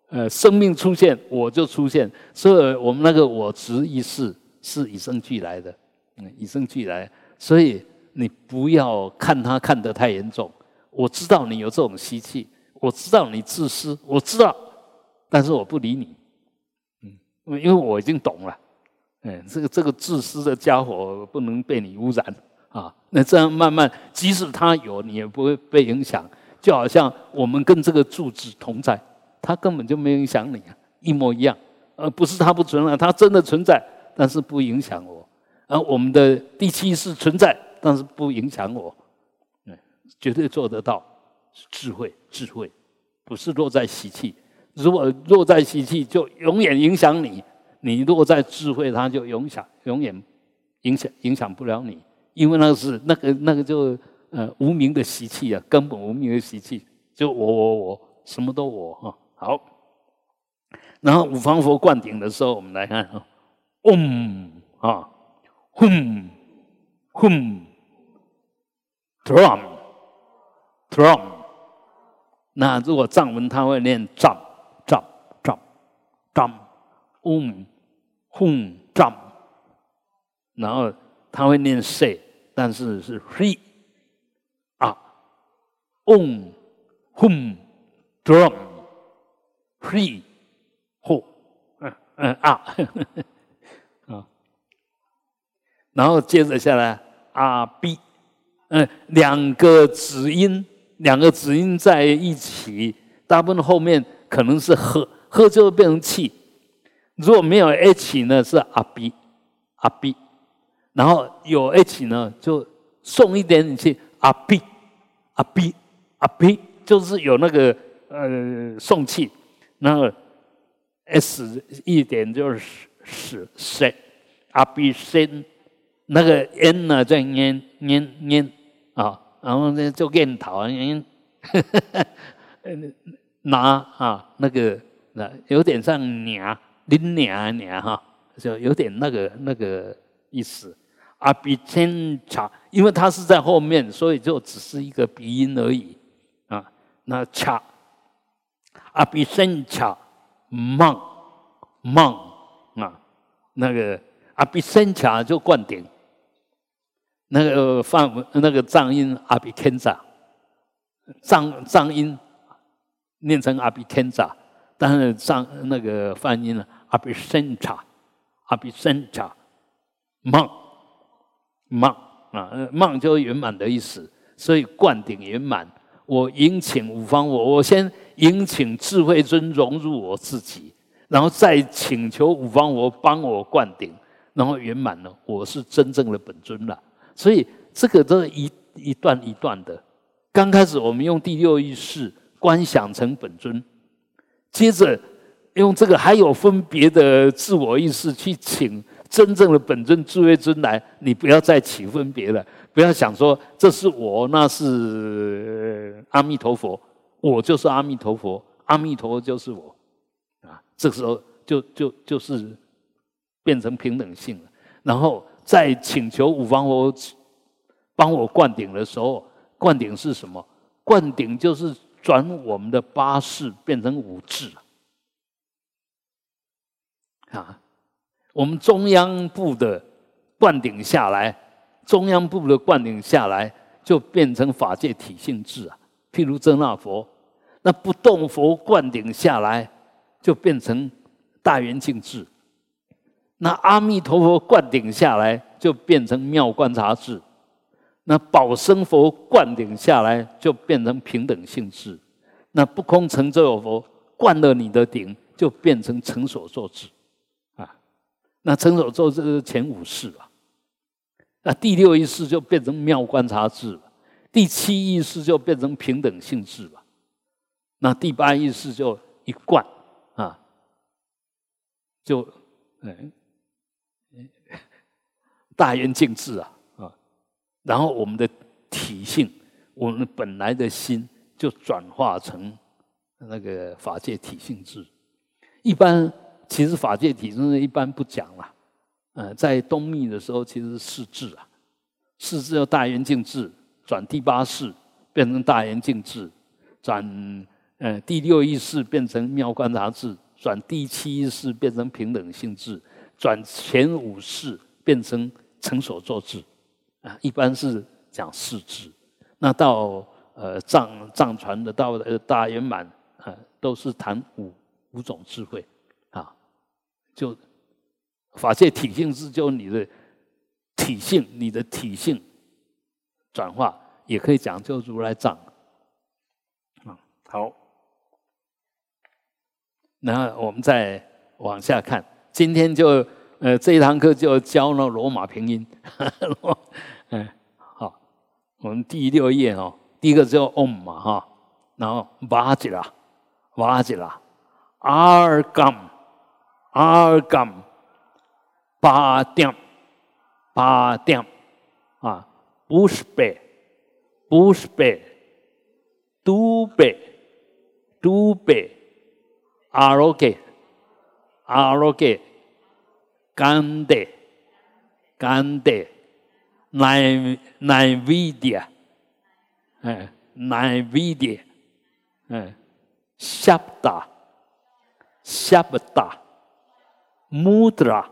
呃，生命出现，我就出现，所以我们那个我执一世是与生俱来的，嗯，与生俱来。所以你不要看他看得太严重。我知道你有这种习气，我知道你自私，我知道，但是我不理你，嗯，因为我已经懂了，嗯，这个这个自私的家伙不能被你污染啊！那这样慢慢，即使他有，你也不会被影响。就好像我们跟这个柱子同在，他根本就没影响你啊，一模一样。呃不是他不存在，他真的存在，但是不影响我。而我们的第七是存在，但是不影响我。绝对做得到，智慧，智慧，不是落在习气。如果落在习气，就永远影响你；你落在智慧，它就永响，永远影响影响不了你，因为那个是那个那个就。呃，无名的习气啊，根本无名的习气，就我我我，什么都我哈。好，然后五方佛灌顶的时候，我们来看啊，嗡啊，哼哼。Drum，。那如果藏文，他会念 jump，jump，jump，jump，嗡，哼，jump。然后他会念 say，但是是 free。On, hum, drum, free, ho，嗯嗯啊，啊，然后接着下来啊 b，嗯，两个子音，两个子音在一起，大部分后面可能是喝，喝就会变成气。如果没有 h 呢，是啊 b，啊 b，然后有 h 呢，就送一点点气啊 b，啊 b。阿 B，就是有那个呃送气，然后 s 一点就是是 s 阿鼻声，那个 n 呢在念念念啊，然后呢就念头念，<laughs> 拿啊那个那有点像娘，拎娘娘哈，就有点那个那个意思。阿鼻声查，因为它是在后面，所以就只是一个鼻音而已啊。那恰阿比森恰梦梦啊，那个阿比森恰就灌顶，那个范那个藏音阿比天扎，藏藏音念成阿比天扎，但是藏那个梵音呢阿比森恰阿比森恰梦梦啊梦就是圆满的意思，所以灌顶圆满。我迎请五方我，我先迎请智慧尊融入我自己，然后再请求五方我帮我灌顶，然后圆满了，我是真正的本尊了。所以这个都一一段一段的。刚开始我们用第六意识观想成本尊，接着用这个还有分别的自我意识去请真正的本尊智慧尊来，你不要再起分别了。不要想说这是我，那是阿弥陀佛，我就是阿弥陀佛，阿弥陀佛就是我，啊，这时候就就就是变成平等性了。然后在请求五方佛帮我灌顶的时候，灌顶是什么？灌顶就是转我们的八识变成五智啊，我们中央部的灌顶下来。中央部的灌顶下来，就变成法界体性智啊。譬如真那佛，那不动佛灌顶下来，就变成大圆镜智。那阿弥陀佛灌顶下来，就变成妙观察智。那宝生佛灌顶下来，就变成平等性智。那不空成就有佛灌了你的顶，就变成成所作智啊。那成所作智是前五世吧。那第六意识就变成妙观察智了，第七意识就变成平等性质了，那第八意识就一贯啊，就嗯，大圆净智啊啊，然后我们的体性，我们本来的心就转化成那个法界体性智。一般其实法界体性一般不讲了。呃，在东密的时候，其实是四智啊，四智要大圆镜智转第八世变成大圆镜智，转呃第六意识变成妙观察智，转第七意识变成平等性智，转前五世变成成所作智，啊，一般是讲四智。那到呃藏藏传的到呃大圆满啊，都是谈五五种智慧啊，就。法界体性智就你的体性，你的体性转化，也可以讲就如来藏。啊，好，那我们再往下看，今天就呃这一堂课就教了罗马拼音。<laughs> 嗯，好，我们第六页哦，第一个叫 Om 嘛哈，然后 Vajra，Vajra，Argam，Argam。八点，八点，啊，不是百，不是百，都百，都百，阿罗给，阿罗给，干的，干的，奈奈维迪亚，哎，奈维迪，哎，夏布达，夏布达，穆德拉。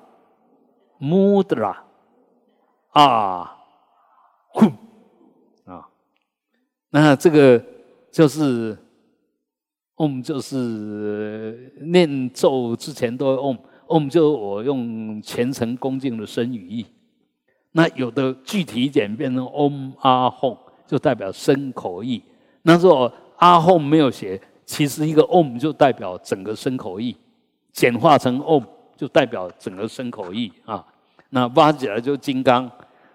mudra. 啊，哼啊，那这个就是 om，就是念咒之前都 Om 就我用虔诚恭敬的声语意。那有的具体一点变成 om 阿 hom，就代表声口意。那如果阿 hom 没有写，其实一个 om 就代表整个声口意，简化成 om 就代表整个声口意啊。那挖起来就金刚，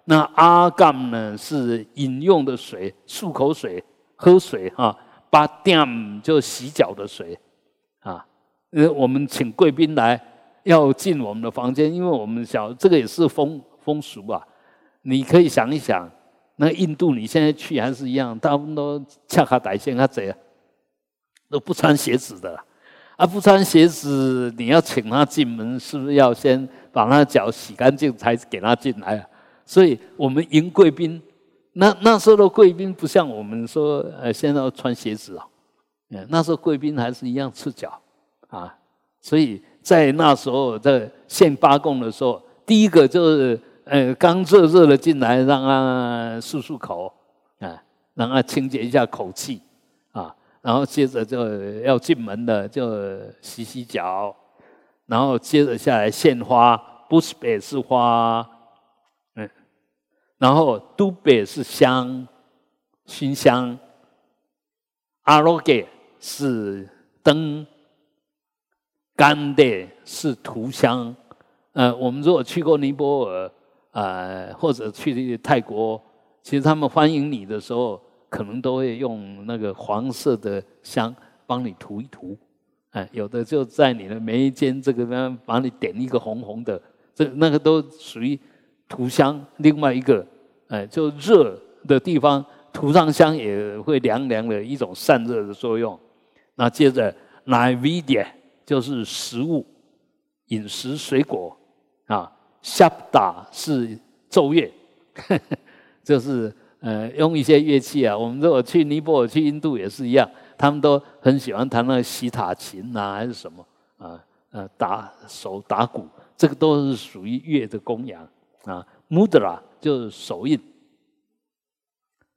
那阿干呢是饮用的水，漱口水，喝水哈。八掂就洗脚的水，啊，呃，我们请贵宾来要进我们的房间，因为我们小这个也是风风俗啊。你可以想一想，那印度你现在去还是一样，大部分都恰卡歹线他贼，都不穿鞋子的，啊，不穿鞋子，你要请他进门，是不是要先？把他脚洗干净才给他进来啊！所以我们迎贵宾，那那时候的贵宾不像我们说，呃，现在要穿鞋子啊，嗯，那时候贵宾还是一样赤脚啊。所以在那时候在献八供的时候，第一个就是呃刚热热的进来，让他漱漱口啊，让他清洁一下口气啊，然后接着就要进门的就洗洗脚。然后接着下来献花，不是北是花，嗯，然后都北是香，熏香，阿罗给是灯，干的是涂香，呃，我们如果去过尼泊尔，呃，或者去泰国，其实他们欢迎你的时候，可能都会用那个黄色的香帮你涂一涂。哎，有的就在你的眉间这个地方，帮你点一个红红的，这那个都属于涂香。另外一个，哎，就热的地方涂上香也会凉凉的一种散热的作用。那接着奶 v i d a 就是食物、饮食、水果啊。Shabda 是奏乐，就是呃用一些乐器啊。我们如果去尼泊尔、去印度也是一样。他们都很喜欢弹那个西塔琴呐，还是什么啊？呃，打手打鼓，这个都是属于乐的供养啊。mudra 就是手印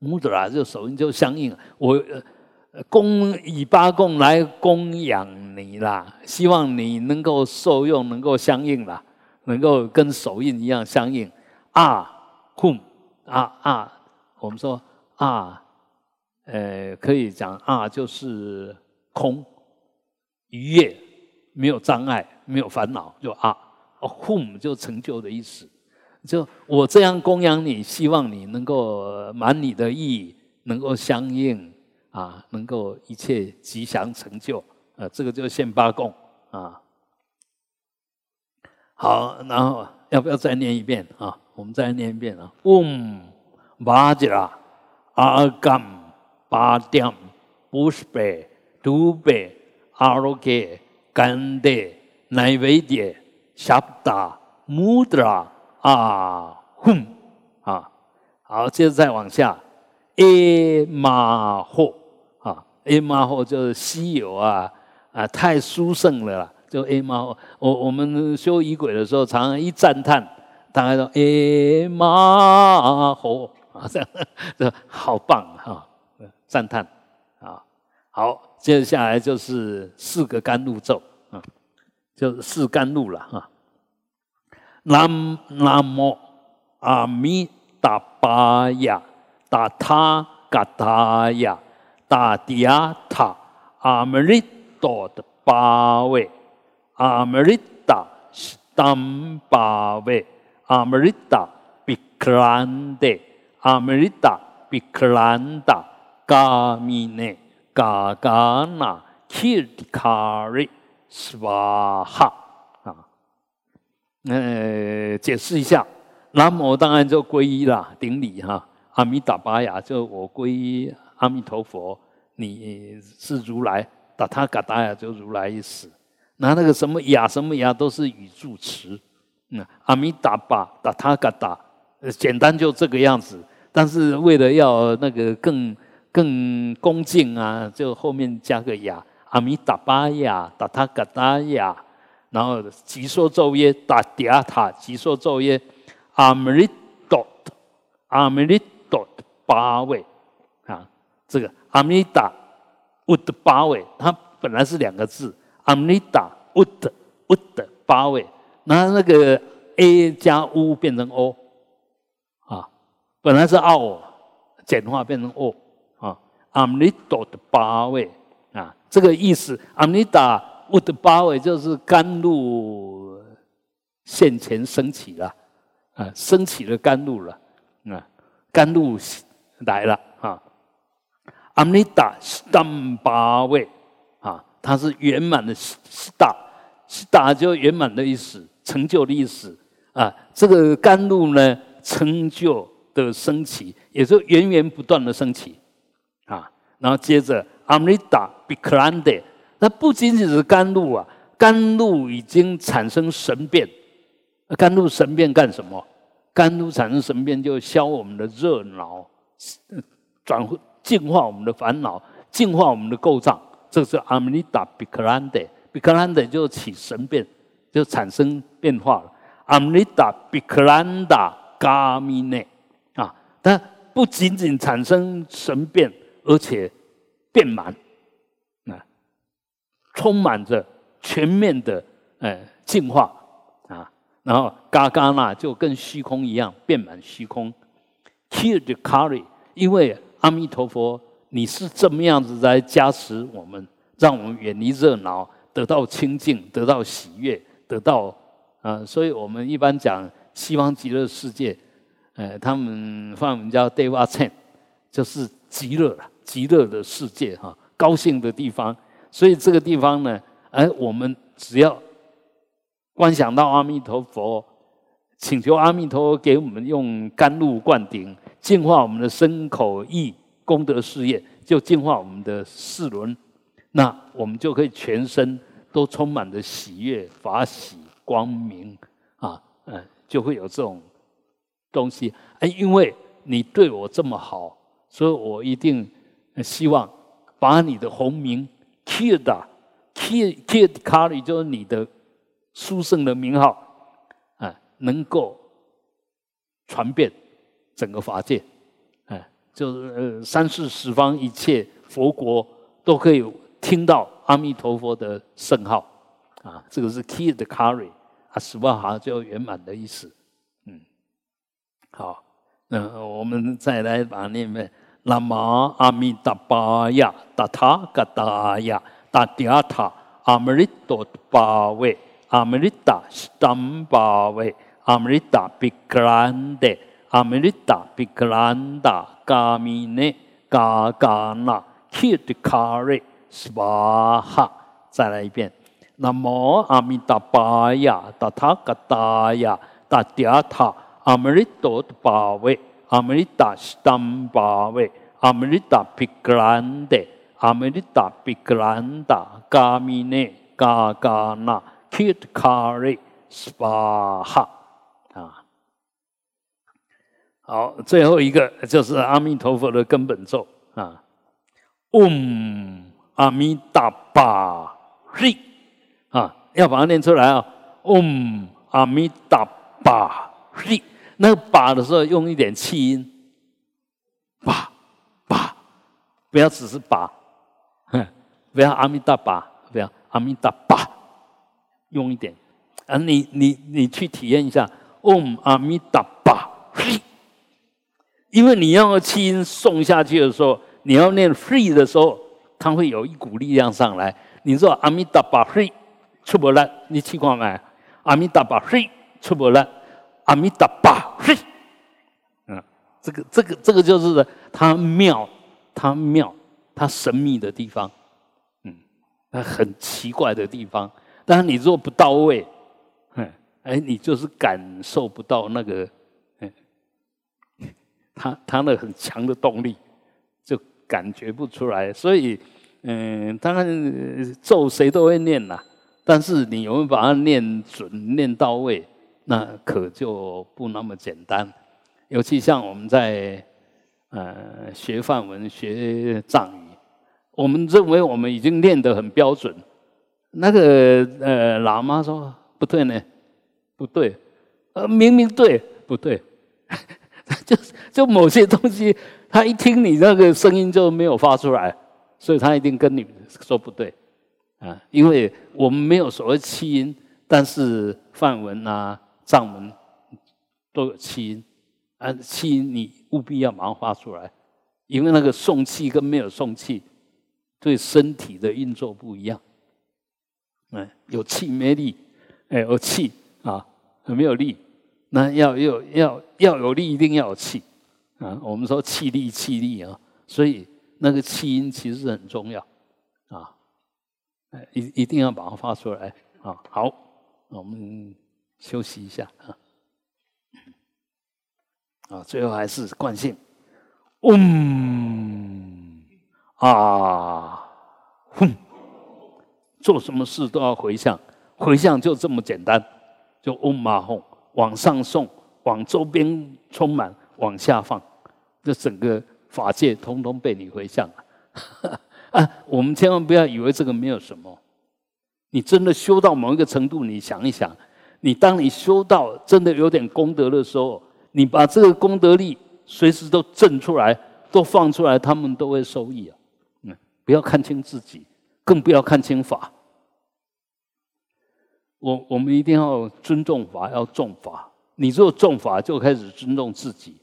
，mudra 就手印就相应。我供以八供来供养你啦，希望你能够受用，能够相应啦，能够跟手印一样相应。啊，kum 啊啊，我们说啊。呃，可以讲啊，就是空、愉悦，没有障碍，没有烦恼，就啊，home 就成就的意思。就我这样供养你，希望你能够满你的意，能够相应啊，能够一切吉祥成就。呃，这个就现八供啊。好，然后要不要再念一遍啊？我们再念一遍啊。Om Vajra Agam。八点、不是百、杜百、阿罗给、甘德、奈维迪、夏达、穆德拉、啊哼啊，好，接着再往下，埃马霍啊，埃马霍就是稀有啊啊，太殊胜了啦，就埃马霍。我我们修仪轨的时候，常常一赞叹，大家说埃马霍啊，这样这好棒哈。赞叹啊！好，接下来就是四个甘露咒啊，就是四甘露了哈。南南无阿弥达巴呀，达他嘎达呀，达迪亚塔阿弥利多的巴位，阿弥利达斯坦巴位，阿弥利达比克兰德，阿弥利达比克兰达嘎米内嘎嘎那切迪卡瑞斯瓦哈啊。呃，解释一下，南无当然就皈依啦，顶礼哈，阿弥达巴雅就我皈依阿弥陀佛，你是如来，达他嘎达雅就如来意思。那那个什么雅什么雅都是语助词，嗯，阿弥达巴达他嘎达，简单就这个样子。但是为了要那个更更恭敬啊，就后面加个雅，阿弥达巴雅达他嘎达雅。然后吉说咒曰：达迪亚塔吉说咒曰：阿弥利多阿弥利多八位，这个阿弥达乌的八位，它本来是两个字，阿弥达乌的乌的八位，那那个 a 加 u 变成 o 啊，本来是 o 简化变成 o 啊，阿弥多的八位啊，这个意思，阿弥达。我的八位就是甘露现前升起了，啊，升起了甘露了，啊，甘露来了啊。阿弥达是当八位啊，它是圆满的，是大是大就圆满的意思，成就的意思啊。这个甘露呢，成就的升起，也就源源不断的升起啊。然后接着阿弥达比克兰德。那不仅仅是甘露啊，甘露已经产生神变。甘露神变干什么？甘露产生神变，就消我们的热恼，转净化我们的烦恼，净化我们的构造。这是阿弥达比克兰德，比克兰德就起神变，就产生变化了。阿弥达比克兰达伽米内啊，它不仅仅产生神变，而且变满。充满着全面的呃净化啊，然后嘎嘎那就跟虚空一样，变满虚空。Kill the carry，因为阿弥陀佛，你是这么样子来加持我们，让我们远离热闹，得到清净，得到喜悦，得到啊，所以我们一般讲西方极乐世界，呃，他们梵文叫 Deva Chen，就是极乐了，极乐的世界哈，高兴的地方。所以这个地方呢，哎，我们只要观想到阿弥陀佛，请求阿弥陀佛给我们用甘露灌顶，净化我们的身口意功德事业，就净化我们的四轮，那我们就可以全身都充满着喜悦、法喜、光明啊，嗯，就会有这种东西。哎，因为你对我这么好，所以我一定希望把你的红名。Kid，Kid，Kid，Kari 就是你的书圣的名号啊，能够传遍整个法界，哎，就是呃三世十方一切佛国都可以听到阿弥陀佛的圣号。啊，这个是 Kid，Kari，啊，十万哈就圆满的意思，嗯，好，那我们再来把那边。南无阿弥达巴呀，达他嘎达呀，达迪阿塔阿弥利多巴维，阿弥利达斯坦巴维，阿弥利达比格兰德，阿弥利达比格兰达嘎米内嘎嘎那切迪卡瑞斯巴哈，再来一遍。南无阿弥达巴呀，达他嘎达呀，达迪阿塔阿弥利多巴维。阿弥达斯坦巴维，阿弥达比格兰德，阿弥达比格兰达，嘎米内嘎嘎那，kit 卡瑞斯巴哈啊！好，最后一个就是阿弥陀佛的根本咒啊。嗡阿弥达巴瑞啊，要把它念出来啊。嗡阿弥达巴瑞。那个把的时候用一点气音，把把，不要只是把，<laughs> 不要阿弥达巴，不要阿弥达巴，用一点。啊！你你你去体验一下，嗡阿弥达巴，因为你要气音送下去的时候，你要念 free 的时候，它会有一股力量上来。你说阿弥达巴 free 出不来，你去过没？阿弥达巴 free 出不来，阿弥达巴 free，嗯，这个这个这个就是它妙，它妙，它神秘的地方，嗯，它很奇怪的地方。但是你如果不到位，哼哎，你就是感受不到那个，他他那很强的动力，就感觉不出来。所以，嗯，当然咒谁都会念啦，但是你有没有把它念准、念到位，那可就不那么简单。尤其像我们在呃学梵文、学藏语，我们认为我们已经练得很标准。那个呃，喇嘛说不对呢，不对，呃，明明对，不对，就就某些东西，他一听你那个声音就没有发出来，所以他一定跟你说不对，啊，因为我们没有所谓气音，但是梵文啊、藏文都有气音，啊，气音你务必要马上发出来，因为那个送气跟没有送气对身体的运作不一样。嗯，有气没力，哎，有气啊，没有力，那要要要要有力，一定要有气啊。我们说气力，气力啊，所以那个气音其实很重要啊，一一定要把它发出来啊。好，我们休息一下啊，啊，最后还是惯性，嗡啊，哼。做什么事都要回向，回向就这么简单，就嗡嘛吽，往上送，往周边充满，往下放，这整个法界通通被你回向了。<laughs> 啊，我们千万不要以为这个没有什么，你真的修到某一个程度，你想一想，你当你修到真的有点功德的时候，你把这个功德力随时都挣出来，都放出来，他们都会受益啊。嗯，不要看清自己。更不要看清法，我我们一定要尊重法，要重法。你若重法，就开始尊重自己，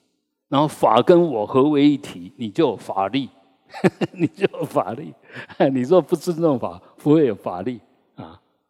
然后法跟我合为一体，你就有法力，<laughs> 你就有法力。<laughs> 你若不尊重法，不会有法力。